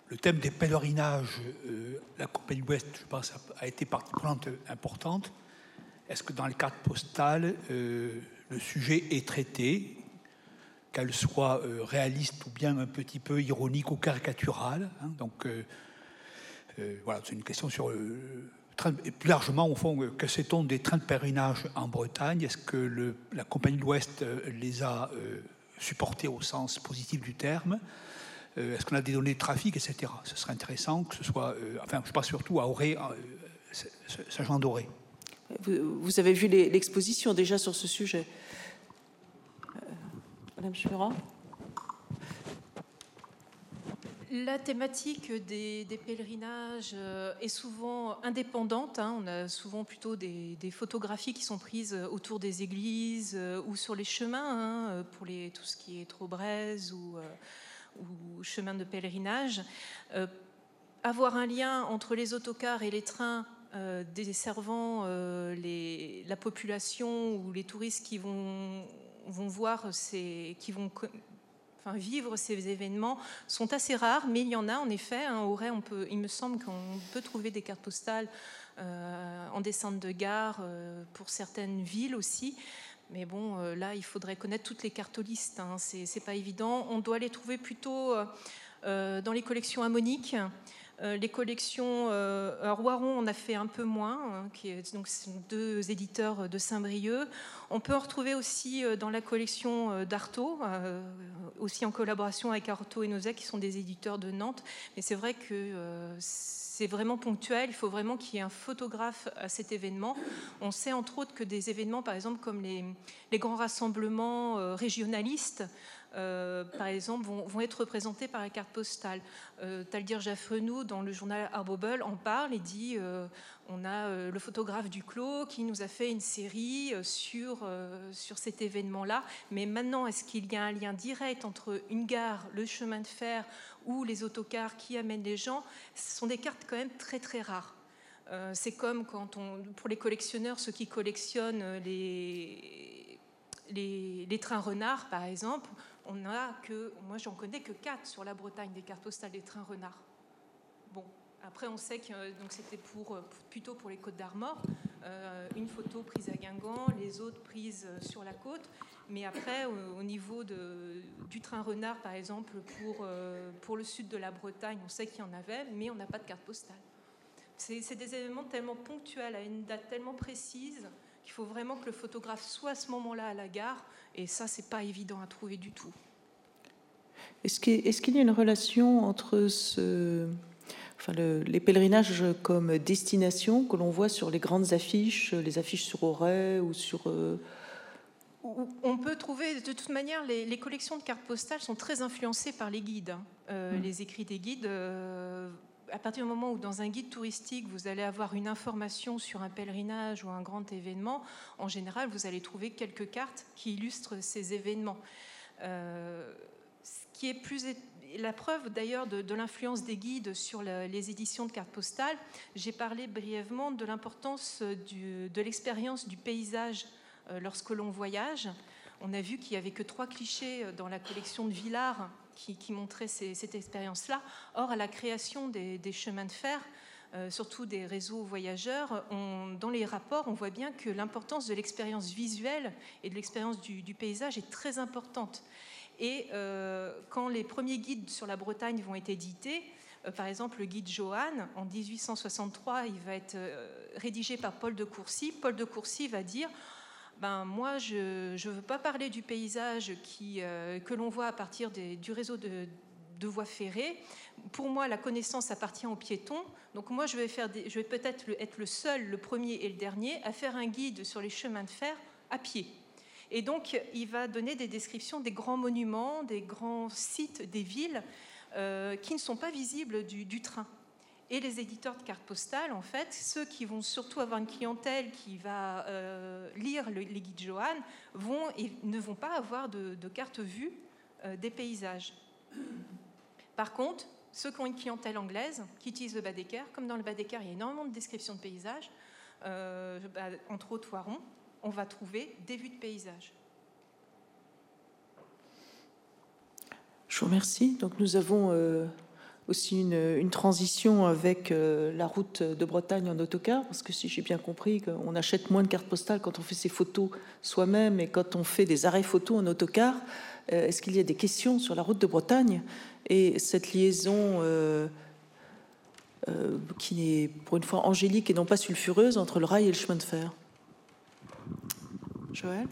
le thème des pèlerinages, euh, la Compagnie Ouest, je pense, a, été partie prenante importante. Est-ce que dans les cartes postales, euh, le sujet est traité, qu'elle soit réaliste ou bien un petit peu ironique ou caricaturale hein? Donc, voilà, c'est une question sur et plus largement, au fond, que sait-on des trains de pèlerinage en Bretagne? Est-ce que le, la Compagnie de l'Ouest les a supporté au sens positif du terme euh, Est-ce qu'on a des données de trafic, etc. Ce serait intéressant que ce soit, euh, enfin, je pense surtout à Auré, euh, Saint-Jean-d'Auré. Vous, avez vu l'exposition déjà sur ce sujet? Madame Chura la thématique des, pèlerinages euh, est souvent indépendante. Hein. On a souvent plutôt des, photographies qui sont prises autour des églises euh, ou sur les chemins, hein, pour tout ce qui est trop braise ou, euh, ou chemin de pèlerinage. avoir un lien entre les autocars et les trains desservant la population ou les touristes qui vont, vont voir, ces, qui vont vivre ces événements sont assez rares, mais il y en a en effet. Hein, on peut, il me semble qu'on peut trouver des cartes postales euh, en descente de gare euh, pour certaines villes aussi. Mais bon, euh, là, il faudrait connaître toutes les cartolistes. Hein, c'est pas évident. On doit les trouver plutôt dans les collections ammoniques. Euh, les collections, euh, à Roiron, on a fait un peu moins, hein, qui est, donc sont deux éditeurs de Saint-Brieuc. On peut en retrouver aussi euh, dans la collection d'Artaud, aussi en collaboration avec Artaud et Nozek, qui sont des éditeurs de Nantes. Mais c'est vrai que c'est vraiment ponctuel. Il faut vraiment qu'il y ait un photographe à cet événement. On sait entre autres que des événements, par exemple, comme les grands rassemblements régionalistes, euh, par exemple, vont, être représentés par la carte postale. Euh, Taldir Jaffrenou, dans le journal Arbobel, en parle et dit euh, on a le photographe du Clos qui nous a fait une série sur, sur cet événement-là. Mais maintenant, est-ce qu'il y a un lien direct entre une gare, le chemin de fer ou les autocars qui amènent les gens? Ce sont des cartes quand même très très rares. c'est comme pour les collectionneurs, ceux qui collectionnent les, les, les trains renards, par exemple, on a que, moi j'en connais que quatre sur la Bretagne, des cartes postales des trains renards. Bon, après on sait que donc c'était pour, plutôt pour les côtes d'Armor, euh, une photo prise à Guingamp, les autres prises euh, sur la côte. Mais après, au, niveau de, du train renard, par exemple, pour, euh, pour le sud de la Bretagne, on sait qu'il y en avait, mais on n'a pas de carte postale. C'est des événements tellement ponctuels, à une date tellement précise, qu'il faut vraiment que le photographe soit à ce moment-là à la gare et ça, c'est pas évident à trouver du tout. Est-ce qu'il y a une relation entre ce, enfin les pèlerinages comme destination que l'on voit sur les grandes affiches, les affiches sur Auray ou sur, euh, on peut trouver, de toute manière, les, collections de cartes postales sont très influencées par les guides. Hein. Euh, mm. Les écrits des guides, euh, à partir du moment où dans un guide touristique, vous allez avoir une information sur un pèlerinage ou un grand événement, en général, vous allez trouver quelques cartes qui illustrent ces événements. Euh, ce qui est plus la preuve d'ailleurs de, l'influence des guides sur les éditions de cartes postales, j'ai parlé brièvement de l'importance de l'expérience du paysage euh, lorsque l'on voyage. On a vu qu'il n'y avait que trois clichés euh, dans la collection de Villard qui, montraient cette expérience-là. Or, à la création des, chemins de fer, euh, surtout des réseaux voyageurs, dans les rapports, on voit bien que l'importance de l'expérience visuelle et de l'expérience du, paysage est très importante. Et quand les premiers guides sur la Bretagne vont être édités, par exemple le guide Johan, en 1863, il va être rédigé par Paul de Courcy. Paul de Courcy va dire ben, moi, je ne veux pas parler du paysage qui, euh, que l'on voit à partir du réseau de, voies ferrées. Pour moi, la connaissance appartient aux piétons. Donc moi, je vais, faire je vais peut-être être le seul, le premier et le dernier à faire un guide sur les chemins de fer à pied. Et donc, il va donner des descriptions des grands monuments, des grands sites, des villes euh, qui ne sont pas visibles du train. Et les éditeurs de cartes postales, en fait, ceux qui vont surtout avoir une clientèle qui va euh, lire les guides Johan, vont et ne vont pas avoir de, cartes vues euh, des paysages. Par contre, ceux qui ont une clientèle anglaise, qui utilisent le Badeker, comme dans le Badeker, il y a énormément de descriptions de paysages, euh, bah, entre autres on va trouver des vues de paysages. Je vous remercie. Donc nous avons aussi une, transition avec euh, la route de Bretagne en autocar, parce que si j'ai bien compris, on achète moins de cartes postales quand on fait ses photos soi-même et quand on fait des arrêts photos en autocar. Euh, est-ce qu'il y a des questions sur la route de Bretagne et cette liaison euh, qui est pour une fois angélique et non pas sulfureuse entre le rail et le chemin de fer? Joël?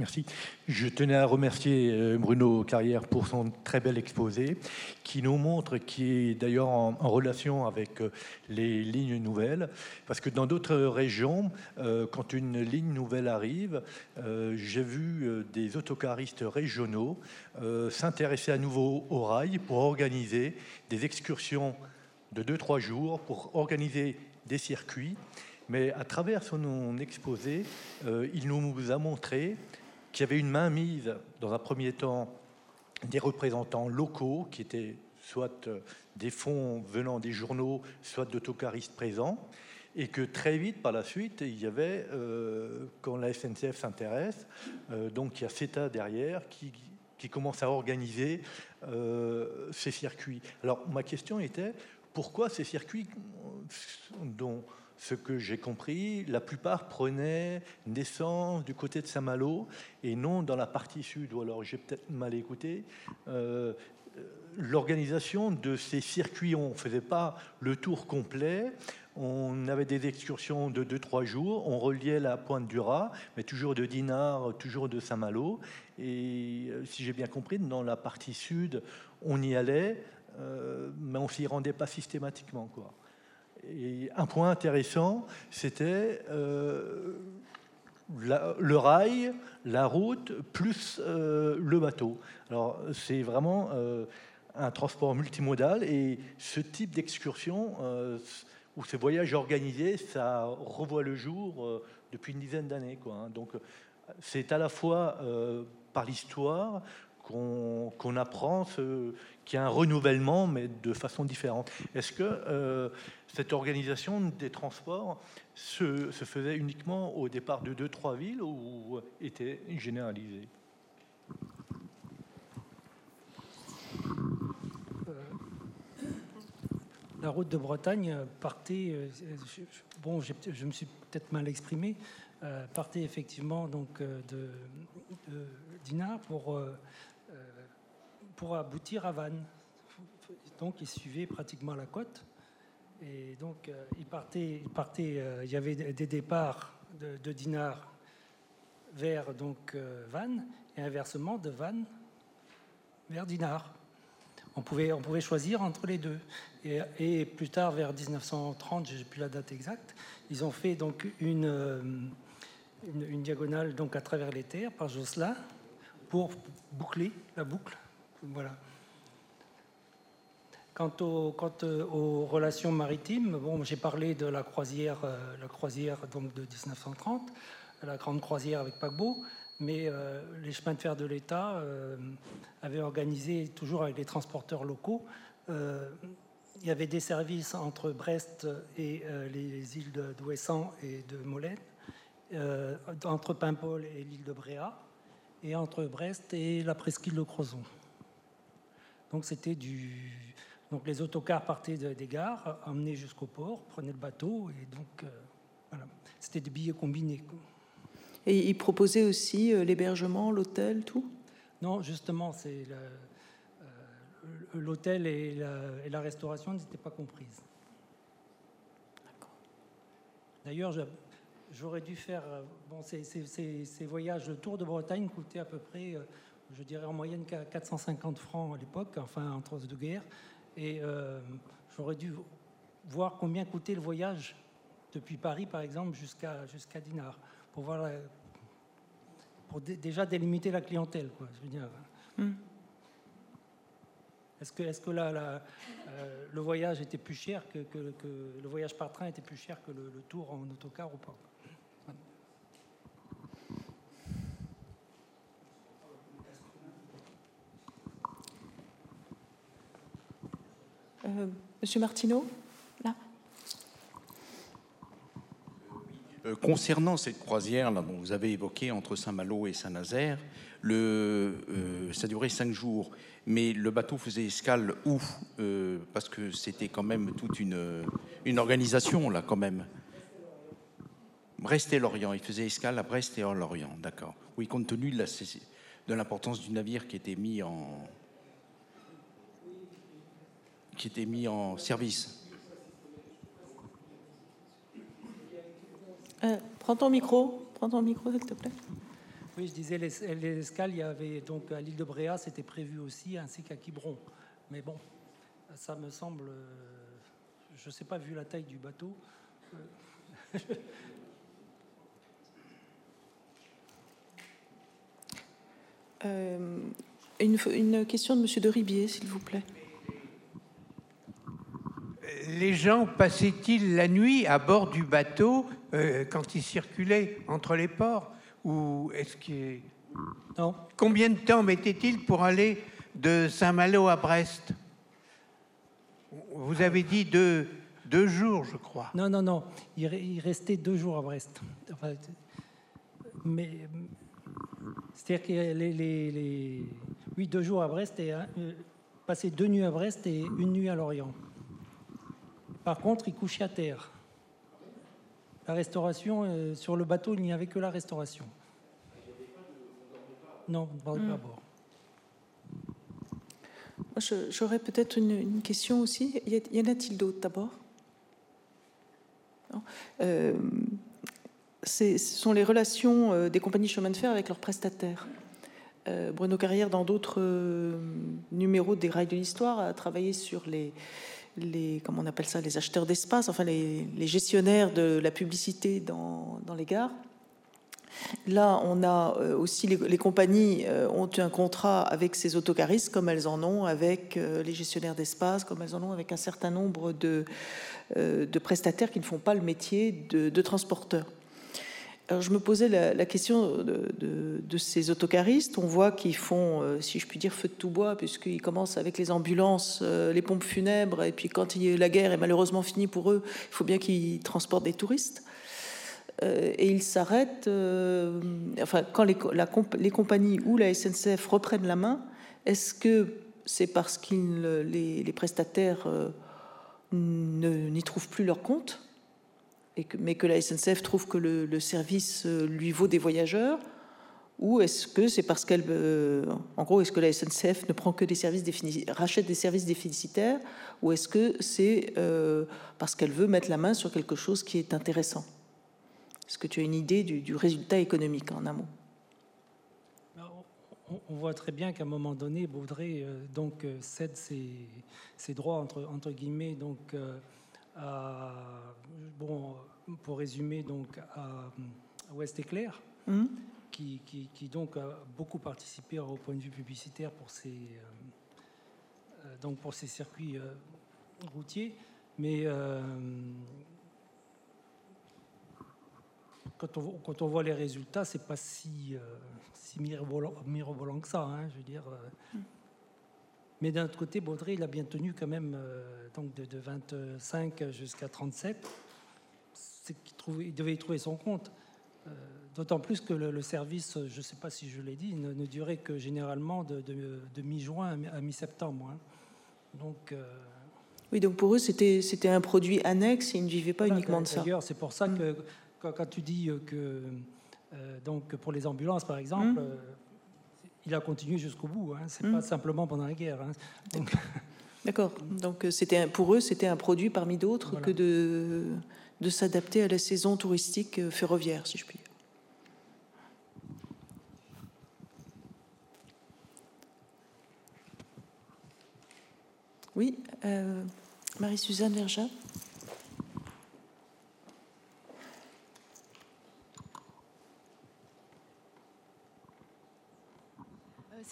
Merci. Je tenais à remercier euh, Bruno Carrière pour son très bel exposé, qui nous montre, qui est d'ailleurs en, relation avec euh, les lignes nouvelles, parce que dans d'autres régions, euh, quand une ligne nouvelle arrive, j'ai vu des autocaristes régionaux s'intéresser à nouveau au rail pour organiser des excursions de 2-3 jours, pour organiser des circuits. Mais à travers son exposé, il nous a montré qui avait une main mise dans un premier temps des représentants locaux qui étaient soit euh, des fonds venant des journaux, soit d'autocaristes présents, et que très vite par la suite, il y avait, euh, quand la SNCF s'intéresse, euh, donc il y a CETA derrière qui, qui commence à organiser ces circuits. Alors ma question était, pourquoi ces circuits dont ce que j'ai compris, la plupart prenaient naissance du côté de Saint-Malo et non dans la partie sud, ou alors j'ai peut-être mal écouté. Euh, l'organisation de ces circuits, on ne faisait pas le tour complet, on avait des excursions de 2-3 jours, on reliait la pointe du Raz, mais toujours de Dinard, toujours de Saint-Malo. Et euh, si j'ai bien compris, dans la partie sud, on y allait, euh, mais on s'y rendait pas systématiquement. Quoi. Et un point intéressant, c'était euh, le rail, la route, plus euh, le bateau. Alors c'est vraiment euh, un transport multimodal et ce type d'excursion ou ces voyages organisés, ça revoit le jour depuis une dizaine d'années. Hein. Donc c'est à la fois par l'histoire qu'on apprend qu'il y a un renouvellement, mais de façon différente. Est-ce que euh, cette organisation des transports se, faisait uniquement au départ de deux, trois villes ou était généralisée? La route de Bretagne partait, euh, bon, je me suis peut-être mal exprimé, euh, partait effectivement donc de, de Dinard pour pour aboutir à Vannes. Donc il suivait pratiquement la côte. Et donc euh, il euh, il y avait des départs de, Dinard vers donc euh, Vannes et inversement de Vannes vers Dinard. On pouvait, on pouvait choisir entre les deux. Et, plus tard, vers 1930, j'ai plus la date exacte, ils ont fait donc une une, diagonale donc à travers les terres par Josselin pour boucler la boucle. Voilà. Quant, aux, relations maritimes, bon, j'ai parlé de la croisière, la croisière de 1930, la grande croisière avec paquebot, mais les chemins de fer de l'État avaient organisé, toujours avec les transporteurs locaux, il y avait des services entre Brest et euh, les îles d'Ouessant et de Molène, euh, entre Paimpol et l'île de Bréa, et entre Brest et la presqu'île de Crozon. Donc c'était du. Donc les autocars partaient des gares, emmenaient jusqu'au port, prenaient le bateau, et donc euh, voilà. C'était des billets combinés. Et ils proposaient aussi l'hébergement, l'hôtel, tout? Non, justement, c'est l'hôtel et, la, restauration n'étaient pas comprises. D'ailleurs, j'aurais dû faire. Euh, bon, ces, voyages, le tour de Bretagne coûtait à peu près, euh, je dirais en moyenne 450 francs à l'époque, enfin entre deux guerres. Et euh, j'aurais dû voir combien coûtait le voyage depuis Paris, par exemple, jusqu'à jusqu'à Dinard, pour voir pour déjà délimiter la clientèle, quoi. Je veux dire. Hmm. Est-ce que, est que euh, le voyage était plus cher que, le voyage par train était plus cher que le, tour en autocar ou pas? Monsieur Martineau, là. Euh, concernant cette croisière dont vous avez évoqué entre Saint-Malo et Saint-Nazaire, le, ça durait cinq jours mais le bateau faisait escale où euh, Parce que c'était quand même toute une, organisation, là, quand même. Brest et Lorient, il faisait escale à Brest et à Lorient, d'accord. Oui, compte tenu de l'importance du navire qui était mis en, qui était mis en service. Euh, prends ton micro, prends ton micro, s'il te plaît. Oui, je disais, les, escales, il y avait donc à l'île de Bréa, c'était prévu aussi, ainsi qu'à Quiberon. Mais bon, ça me semble, euh, je ne sais pas, vu la taille du bateau. Euh, une, question de Monsieur de Ribier, s'il vous plaît. Les gens passaient-ils la nuit à bord du bateau euh, quand ils circulaient entre les ports ou est-ce que non Combien de temps mettait-il pour aller de Saint-Malo à Brest? Vous avez dit deux, deux jours, je crois. Non, non, non. Il, restait deux jours à Brest. mais c'est-à-dire que les, les, oui, deux jours à Brest et euh, passer deux nuits à Brest et une nuit à Lorient. Par contre, il couchait à terre. La restauration, euh, sur le bateau, il n'y avait que la restauration. Non, pas hmm. bord. J'aurais peut-être une, question aussi. Y en a-t-il d'autres d'abord euh, Ce sont les relations euh, des compagnies chemin de fer avec leurs prestataires. Bruno Carrière, dans d'autres numéros des Rails de l'Histoire, a travaillé sur les, les, comment on appelle ça, les acheteurs d'espace, enfin les, gestionnaires de la publicité dans, les gares. Là, on a euh, aussi les, compagnies euh, ont un contrat avec ces autocaristes, comme elles en ont avec euh, les gestionnaires d'espace, comme elles en ont avec un certain nombre de, de prestataires qui ne font pas le métier de, de transporteur. Je me posais la, question de, ces autocaristes. On voit qu'ils font, euh, si je puis dire, feu de tout bois, puisqu'ils commencent avec les ambulances, euh, les pompes funèbres, et puis quand la guerre est malheureusement finie pour eux, il faut bien qu'ils transportent des touristes. Euh, et ils s'arrêtent, enfin, quand les, compagnies ou la SNCF reprennent la main, est-ce que c'est parce que les, prestataires n'y trouvent plus leur compte mais que la SNCF trouve que le, service euh, lui vaut des voyageurs ou est-ce que c'est parce qu'elle, euh, en gros, est-ce que la SNCF ne prend que des services rachète des services déficitaires, ou est-ce que c'est euh, parce qu'elle veut mettre la main sur quelque chose qui est intéressant? Est-ce que tu as une idée du, résultat économique en amont? On voit très bien qu'à un moment donné, Baudrey donc cède ses, droits entre guillemets donc bon, pour résumer, donc à, Ouest Éclair, mmh. qui, qui, donc a beaucoup participé au point de vue publicitaire pour ces, donc pour ces circuits routiers. Mais quand on, quand on, voit les résultats, c'est pas si, si mirobolant, que ça. Hein, je veux dire. Mmh. Mais d'un autre côté, Baudry, il a bien tenu quand même euh, donc de, 25 jusqu'à 37. il, devait y trouver son compte. Euh, d'autant plus que le, service, je ne sais pas si je l'ai dit, ne, durait que généralement de, mi-juin à mi-septembre. Hein. Donc, euh, oui, donc pour eux, c'était, c'était un produit annexe et ils ne vivaient pas uniquement de ça. D'ailleurs, c'est pour ça que quand, tu dis que donc pour les ambulances, par exemple, hum il a continué jusqu'au bout. Hein. C'est pas hmm. simplement pendant la guerre. Hein. D'accord. Donc euh, c'était pour eux, c'était un produit parmi d'autres que de, de s'adapter à la saison touristique euh, ferroviaire, si je puis dire. Oui, euh, Marie-Suzanne Verja.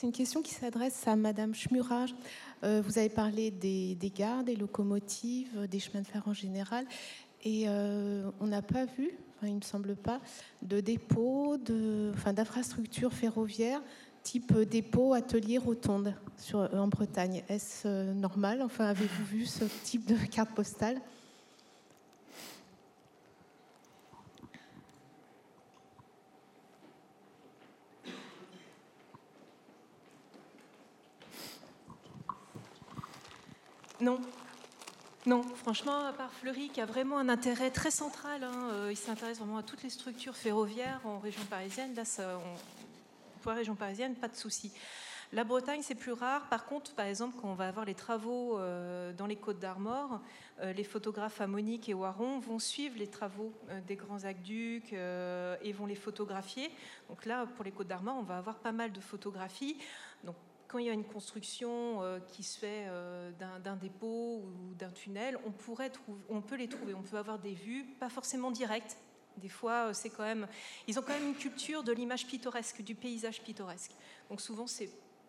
C'est une question qui s'adresse à Madame Schmurage. Euh, vous avez parlé des, gares, des locomotives, des chemins de fer en général, et euh, on n'a pas vu, il ne me semble pas, de dépôts, de, enfin, d'infrastructures ferroviaires type dépôt, atelier, rotonde sur, en Bretagne. Est-ce euh, normal? Enfin, avez-vous vu ce type de carte postale? Non. Non, franchement, à part Fleury, qui a vraiment un intérêt très central, hein, euh, il s'intéresse vraiment à toutes les structures ferroviaires en région parisienne. Là, pour la région parisienne, pas de souci. La Bretagne, c'est plus rare. Par contre, par exemple, quand on va avoir les travaux euh, dans les Côtes d'Armor, euh, les photographes à Monique et Waron vont suivre les travaux des grands aqueducs et vont les photographier. Donc là, pour les Côtes d'Armor, on va avoir pas mal de photographies. Donc quand il y a une construction euh, qui se fait euh, d'un dépôt ou d'un tunnel, on, pourrait on peut les trouver. On peut avoir des vues, pas forcément directes. Des fois, euh, c'est quand même. Ils ont quand même une culture de l'image pittoresque, du paysage pittoresque. Donc souvent,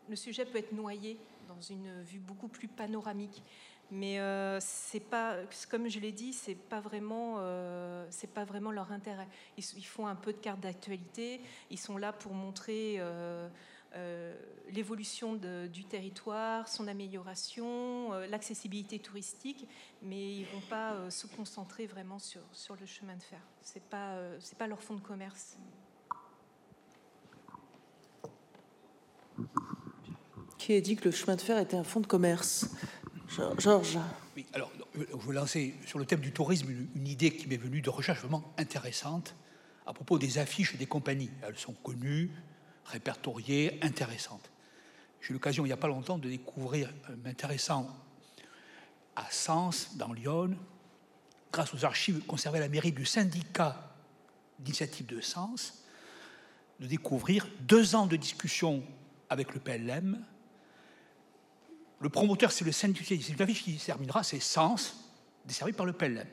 le sujet peut être noyé dans une vue beaucoup plus panoramique. Mais c'est pas, comme je l'ai dit, c'est pas vraiment, c'est pas vraiment leur intérêt. Ils, font un peu de carte d'actualité. Ils sont là pour montrer l'évolution du territoire, son amélioration, euh, l'accessibilité touristique, mais ils ne vont pas euh, se concentrer vraiment sur, sur le chemin de fer. Ce n'est pas, c'est pas leur fonds de commerce. Qui a dit que le chemin de fer était un fonds de commerce? Georges Oui, alors je veux lancer sur le thème du tourisme une, une idée qui m'est venue de recherche vraiment intéressante à propos des affiches des compagnies. Elles sont connues, répertoriée, intéressante. J'ai eu l'occasion il n'y a pas longtemps de découvrir, m'intéressant à Sens, dans Lyon, grâce aux archives conservées à la mairie du syndicat d'initiative de Sens, de découvrir deux ans de discussion avec le PLM. Le promoteur, c'est le syndicat, affiche qui terminera, c'est Sens, desservi par le PLM.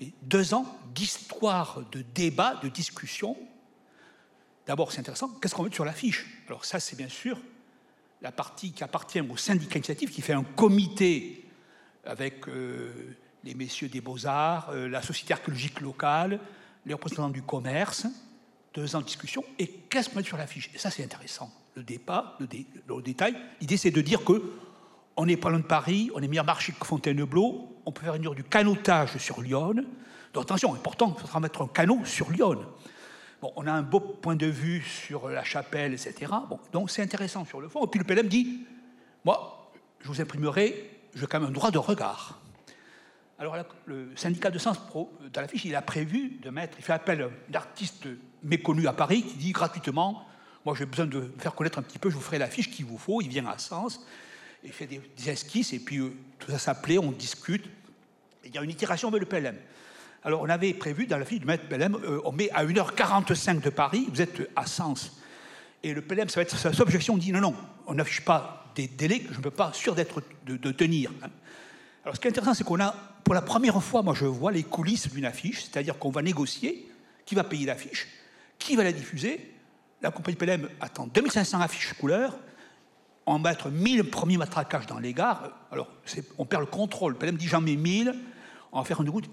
Mais deux ans d'histoire, de débat, de discussion D'abord, c'est intéressant, qu'est-ce qu'on met sur l'affiche? Alors ça, c'est bien sûr la partie qui appartient au syndicat initiative, qui fait un comité avec euh, les messieurs des beaux-arts, euh, la société archéologique locale, les représentants du commerce, deux ans de discussion, et qu'est-ce qu'on met sur l'affiche? Et ça, c'est intéressant. Le débat, le, détail, l'idée, c'est de dire que on n'est pas loin de Paris, on est meilleur marché que Fontainebleau, on peut faire du canotage sur Lyon. Donc attention, important, il faudra mettre un canot sur Lyon on a un beau point de vue sur la chapelle, etc. donc c'est intéressant sur le fond. Et puis le PLM dit, moi, je vous imprimerai, j'ai quand même un droit de regard. Alors le syndicat de Sens Pro, dans l'affiche, il a prévu de mettre, il fait appel d'artistes méconnus à Paris qui dit gratuitement, moi j'ai besoin de faire connaître un petit peu, je vous ferai l'affiche qu'il vous faut, il vient à Sens, il fait des, esquisses, et puis euh, tout ça s'appelait, on discute, il y a une itération avec le PLM. Alors, on avait prévu dans la fille du maître Pelem, euh, on met à 1h45 de Paris, vous êtes à Sens. Et le Pelem, ça va être sa objection, dit non, non, on n'affiche pas des délais que je ne peux pas sûr d'être de, tenir. Alors, ce qui est intéressant, c'est qu'on a, pour la première fois, moi je vois les coulisses d'une affiche, c'est-à-dire qu'on va négocier Qui va payer l'affiche Qui va la diffuser La compagnie PLM attend 2500 affiches couleurs, en mettre 1000 premiers matraquages dans les gares. Alors, on perd le contrôle. PLM dit j'en mets 1000, va faire une route.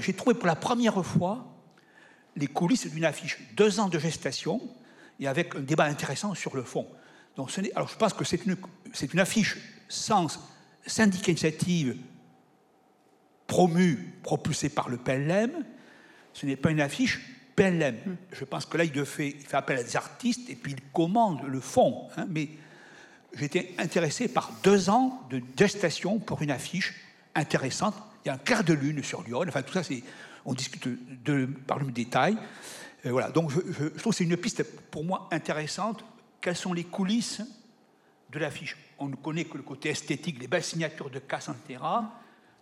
J'ai trouvé pour la première fois les coulisses d'une affiche. Deux ans de gestation et avec un débat intéressant sur le fond. Donc, ce alors, je pense que c'est une, une affiche sans syndicat initiative promue, propulsée par le PLM. Ce n'est pas une affiche PLM. Hmm. Je pense que là, il fait, il fait appel à des artistes et puis il commande le fond. Hein. mais j'étais intéressé par deux ans de gestation pour une affiche intéressante. Il y a un quart de lune sur Lyon. Enfin, tout ça, c'est, on discute de, par le détail. Euh, voilà. Donc, je, je trouve que c'est une piste pour moi intéressante. Quelles sont les coulisses de l'affiche? On ne connaît que le côté esthétique, les belles signatures de etc.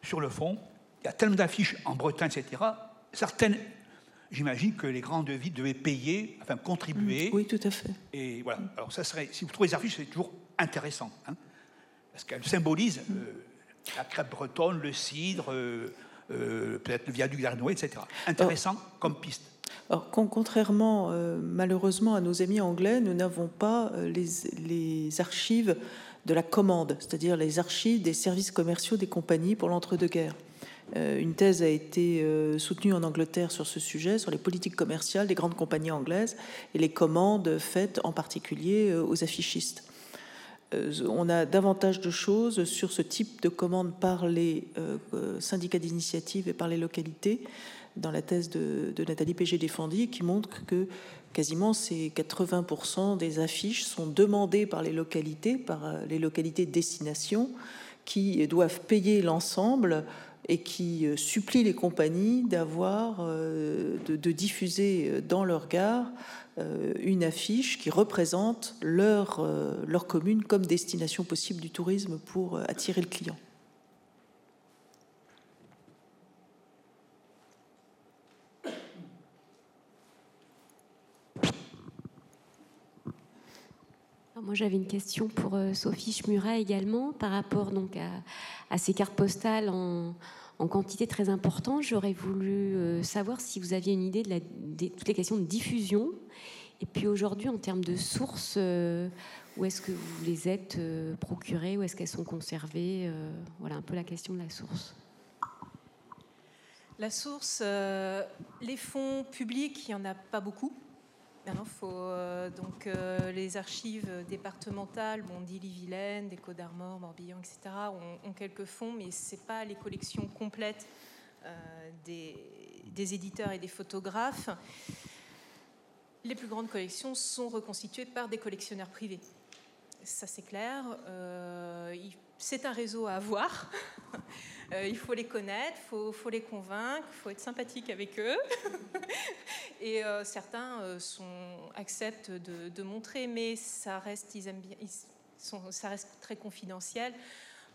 Sur le fond, il y a tellement d'affiches en Bretagne, etc. Certaines, j'imagine que les grandes villes devaient payer, enfin contribuer. Oui, tout à fait. Et voilà. Alors, ça serait, si vous trouvez les affiches, c'est toujours intéressant. Hein, parce qu'elles symbolisent euh, la crêpe bretonne, le cidre, euh, euh, peut-être le viaduc d'Arnois, etc. Intéressant comme piste. Alors, contrairement malheureusement à nos amis anglais, nous n'avons pas les, les, archives de la commande, c'est-à-dire les archives des services commerciaux des compagnies pour l'entre-deux-guerres. Une thèse a été soutenue en Angleterre sur ce sujet, sur les politiques commerciales des grandes compagnies anglaises et les commandes faites en particulier aux affichistes. Euh, on a davantage de choses sur ce type de commandes par les euh, euh, syndicats d'initiative et par les localités dans la thèse de, Nathalie Pégé-Défendy qui montre que quasiment ces 80% des affiches sont demandées par les localités, par les localités de destination, qui doivent payer l'ensemble et qui supplient les compagnies d'avoir, de, diffuser dans leur gare euh, une affiche qui représente leur, euh, leur commune comme destination possible du tourisme pour euh, attirer le client. Moi, j'avais une question pour Sophie Schmuret également par rapport donc à, ces cartes postales en, quantité très importante. J'aurais voulu savoir si vous aviez une idée de, toutes les questions de diffusion et puis aujourd'hui, en termes de sources, euh, où est-ce que vous les êtes euh, procurées Où est-ce qu'elles sont conservées euh, Voilà un peu la question de la source. La source, les fonds publics, il n'y en a pas beaucoup. Faut, donc, les archives départementales, bon, d'Ille-et-Vilaine, des Côtes d'Armor, Morbihan, etc., ont, quelques fonds, mais ce n'est pas les collections complètes des, des, éditeurs et des photographes les plus grandes collections sont reconstituées par des collectionneurs privés. Ça, c'est clair. Euh, c'est un réseau à avoir. Euh, il faut les connaître, il faut, les convaincre, il faut être sympathique avec eux. Et euh, certains sont, acceptent de, montrer, mais ça reste, très confidentiel.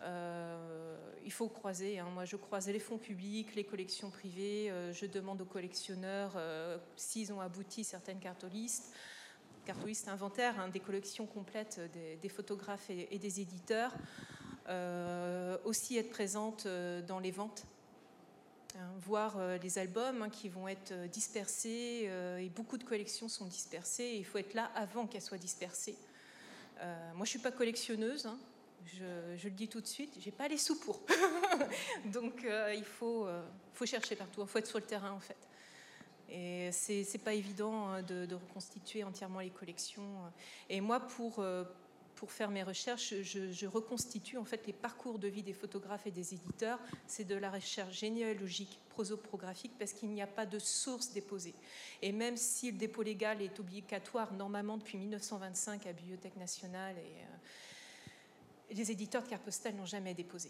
Euh, il faut croiser. Hein. Moi, je croise les fonds publics, les collections privées. Euh, je demande aux collectionneurs euh, s'ils ont abouti certaines cartolistes. Cartolistes inventaires, hein, des collections complètes des, photographes et, des éditeurs. Aussi être présente dans les ventes. Hein, voir les albums qui vont être dispersés. et beaucoup de collections sont dispersées. il faut être là avant qu'elles soient dispersées. moi, je ne suis pas collectionneuse. Je, le dis tout de suite, j'ai pas les sous pour. Donc euh, il faut, euh, chercher partout, il faut être sur le terrain en fait. Et c'est pas évident hein, de, reconstituer entièrement les collections. Et moi, pour, euh, pour faire mes recherches, je, reconstitue en fait les parcours de vie des photographes et des éditeurs. C'est de la recherche généalogique, prosopographique, parce qu'il n'y a pas de source déposée. Et même si le dépôt légal est obligatoire normalement depuis 1925 à Bibliothèque nationale et les éditeurs de cartes postales n'ont jamais déposé.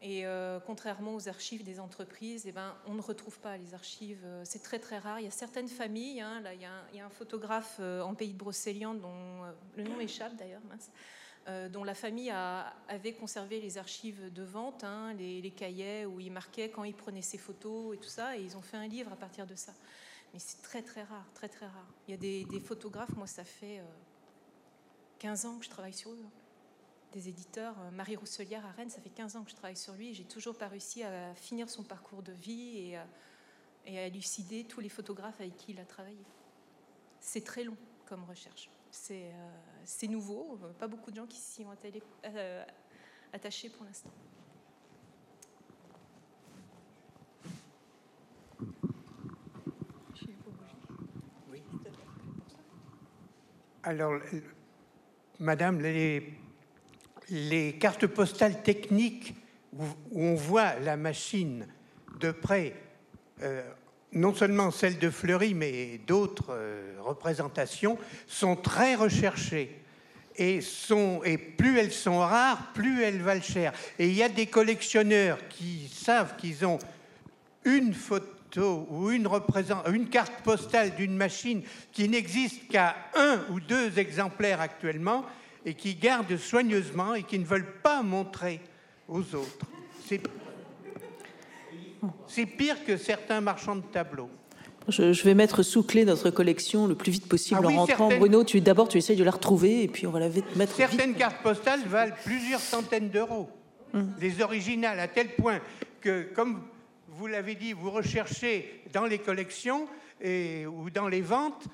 Et euh, contrairement aux archives des entreprises, eh ben, on ne retrouve pas les archives. Euh, c'est très très rare. Il y a certaines familles. Hein, là, il y, a un, photographe euh, en pays de Brocéliande dont le nom échappe d'ailleurs, dont la famille avait conservé les archives de vente, hein, les, cahiers où il marquait quand il prenait ses photos et tout ça. Et ils ont fait un livre à partir de ça. Mais c'est très très rare, très très rare. Il y a des, photographes. Moi, ça fait 15 ans que je travaille sur eux. Hein des éditeurs. Euh, Marie Rousselière à Rennes, ça fait 15 ans que je travaille sur lui. J'ai toujours pas réussi à finir son parcours de vie et, et à élucider tous les photographes avec qui il a travaillé. C'est très long comme recherche. C'est euh, nouveau, pas beaucoup de gens qui s'y ont euh, attachés pour l'instant. Alors, Madame, les, les cartes postales techniques où, on voit la machine de près, euh, non seulement celle de Fleury, mais d'autres euh, représentations, sont très recherchées. Et, sont, et plus elles sont rares, plus elles valent cher. Et il y a des collectionneurs qui savent qu'ils ont une photo ou une, une carte postale d'une machine qui n'existe qu'à un ou deux exemplaires actuellement et qui gardent soigneusement et qui ne veulent pas montrer aux autres. C'est pire que certains marchands de tableaux. Je, vais mettre sous clé notre collection le plus vite possible ah en rentrant. Bruno, tu d'abord tu essayes de la retrouver et puis on va la mettre. Certaines cartes postales valent plusieurs centaines d'euros, hum. les originales, à tel point que, comme vous l'avez dit, vous recherchez dans les collections et, ou dans les ventes,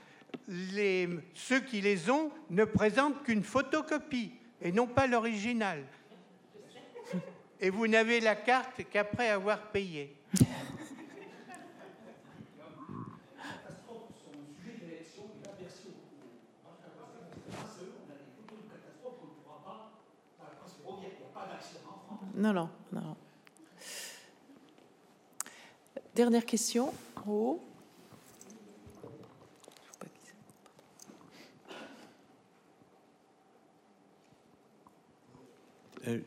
les, ceux qui les ont ne présentent qu'une photocopie et non pas l'original. Et vous n'avez la carte qu'après avoir payé. Non, non, non. Dernière question.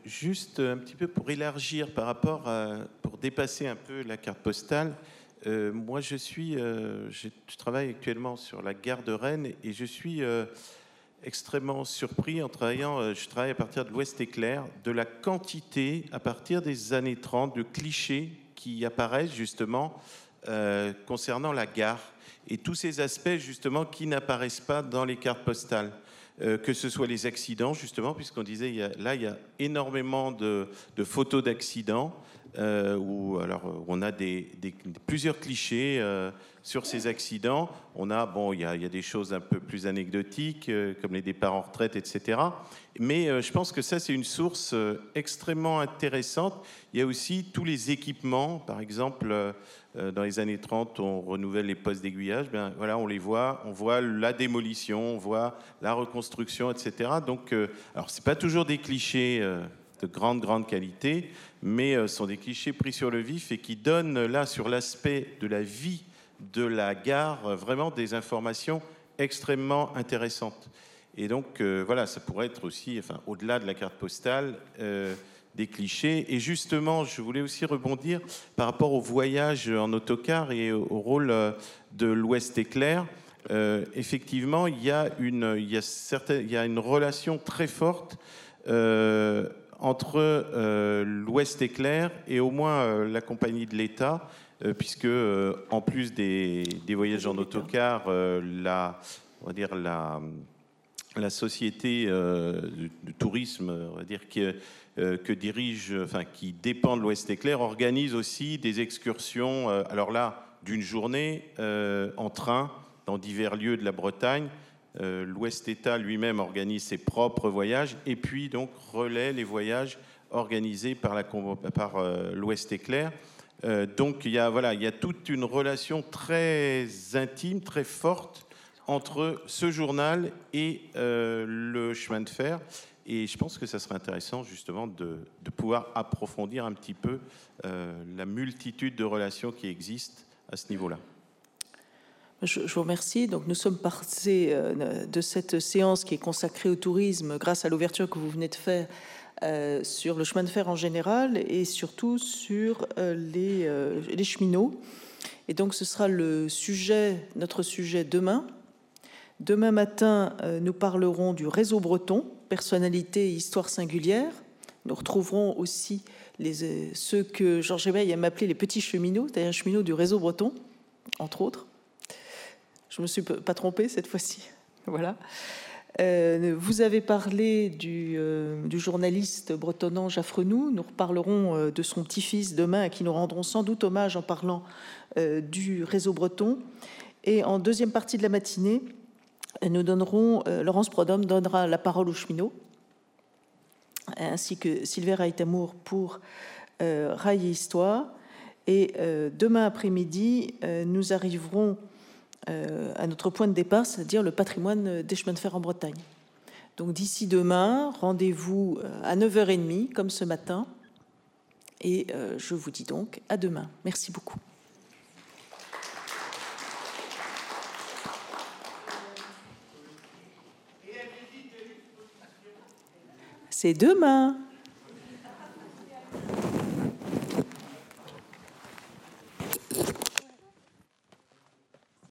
Juste un petit peu pour élargir par rapport à, pour dépasser un peu la carte postale. Euh, moi, je suis, euh, je, travaille actuellement sur la gare de Rennes et je suis extrêmement surpris en travaillant. je travaille à partir de l'Ouest éclair, de la quantité à partir des années 30 de clichés qui apparaissent justement concernant la gare et tous ces aspects justement qui n'apparaissent pas dans les cartes postales. Euh, que ce soit les accidents, justement, puisqu'on disait, là, il y a énormément de, photos d'accidents, euh, où alors, on a des, plusieurs clichés euh, sur ces accidents. On a, bon, il y a, des choses un peu plus anecdotiques, comme les départs en retraite, etc. Mais je pense que ça, c'est une source extrêmement intéressante. Il y a aussi tous les équipements, par exemple, euh, dans les années 30, on renouvelle les postes d'aiguillage, bien voilà, on les voit, on voit la démolition, on voit la reconstruction, etc. Donc, euh, alors c'est pas toujours des clichés euh, de grande grande qualité, mais ce sont des clichés pris sur le vif et qui donnent là sur l'aspect de la vie de la gare vraiment des informations extrêmement intéressantes. Et donc voilà, ça pourrait être aussi, enfin, au-delà de la carte postale des clichés. Et justement, je voulais aussi rebondir par rapport au voyage en autocar et au rôle euh, de l'Ouest éclair. Euh, effectivement, il y, a une, il, y a il y a une relation très forte euh, entre l'Ouest éclair et au moins la compagnie de l'État, puisque en plus des, voyages en autocar, la, on va dire la, la société de, tourisme, on va dire, qui, euh, que dirige, enfin, qui dépend de l'Ouest éclair, organise aussi des excursions, euh, alors là, d'une journée euh, en train dans divers lieux de la Bretagne. L'Ouest État lui-même organise ses propres voyages et puis donc relaie les voyages organisés par l'Ouest éclair. donc il y, a, voilà, il y a toute une relation très intime, très forte entre ce journal et le chemin de fer. Et je pense que ça serait intéressant justement de, pouvoir approfondir un petit peu euh, la multitude de relations qui existent à ce niveau-là. Je, vous remercie. Donc, nous sommes partis euh, de cette séance qui est consacrée au tourisme grâce à l'ouverture que vous venez de faire euh, sur le chemin de fer en général et surtout sur les, les, cheminots. Et donc, ce sera le sujet, notre sujet demain. Demain matin, nous parlerons du réseau breton personnalité et histoire singulière. Nous retrouverons aussi euh, ceux que Georges Éveil aime appeler les petits cheminots, c'est-à-dire cheminots du réseau breton, entre autres. Je ne me suis pas trompée cette fois-ci. Voilà. Euh, vous avez parlé du, journaliste bretonnant Jaffrenou. Nous reparlerons de son petit-fils demain, à qui nous rendrons sans doute hommage en parlant du réseau breton. Et en deuxième partie de la matinée, nous donnerons, Laurence Prodhomme donnera la parole aux cheminots, ainsi que Sylvain Reitamour pour euh, Rail et Histoire. Et euh, demain après-midi, euh, nous arriverons à notre point de départ, c'est-à-dire le patrimoine des chemins de fer en Bretagne. Donc d'ici demain, rendez-vous à 9h30, comme ce matin. Et je vous dis donc à demain. Merci beaucoup. C'est demain.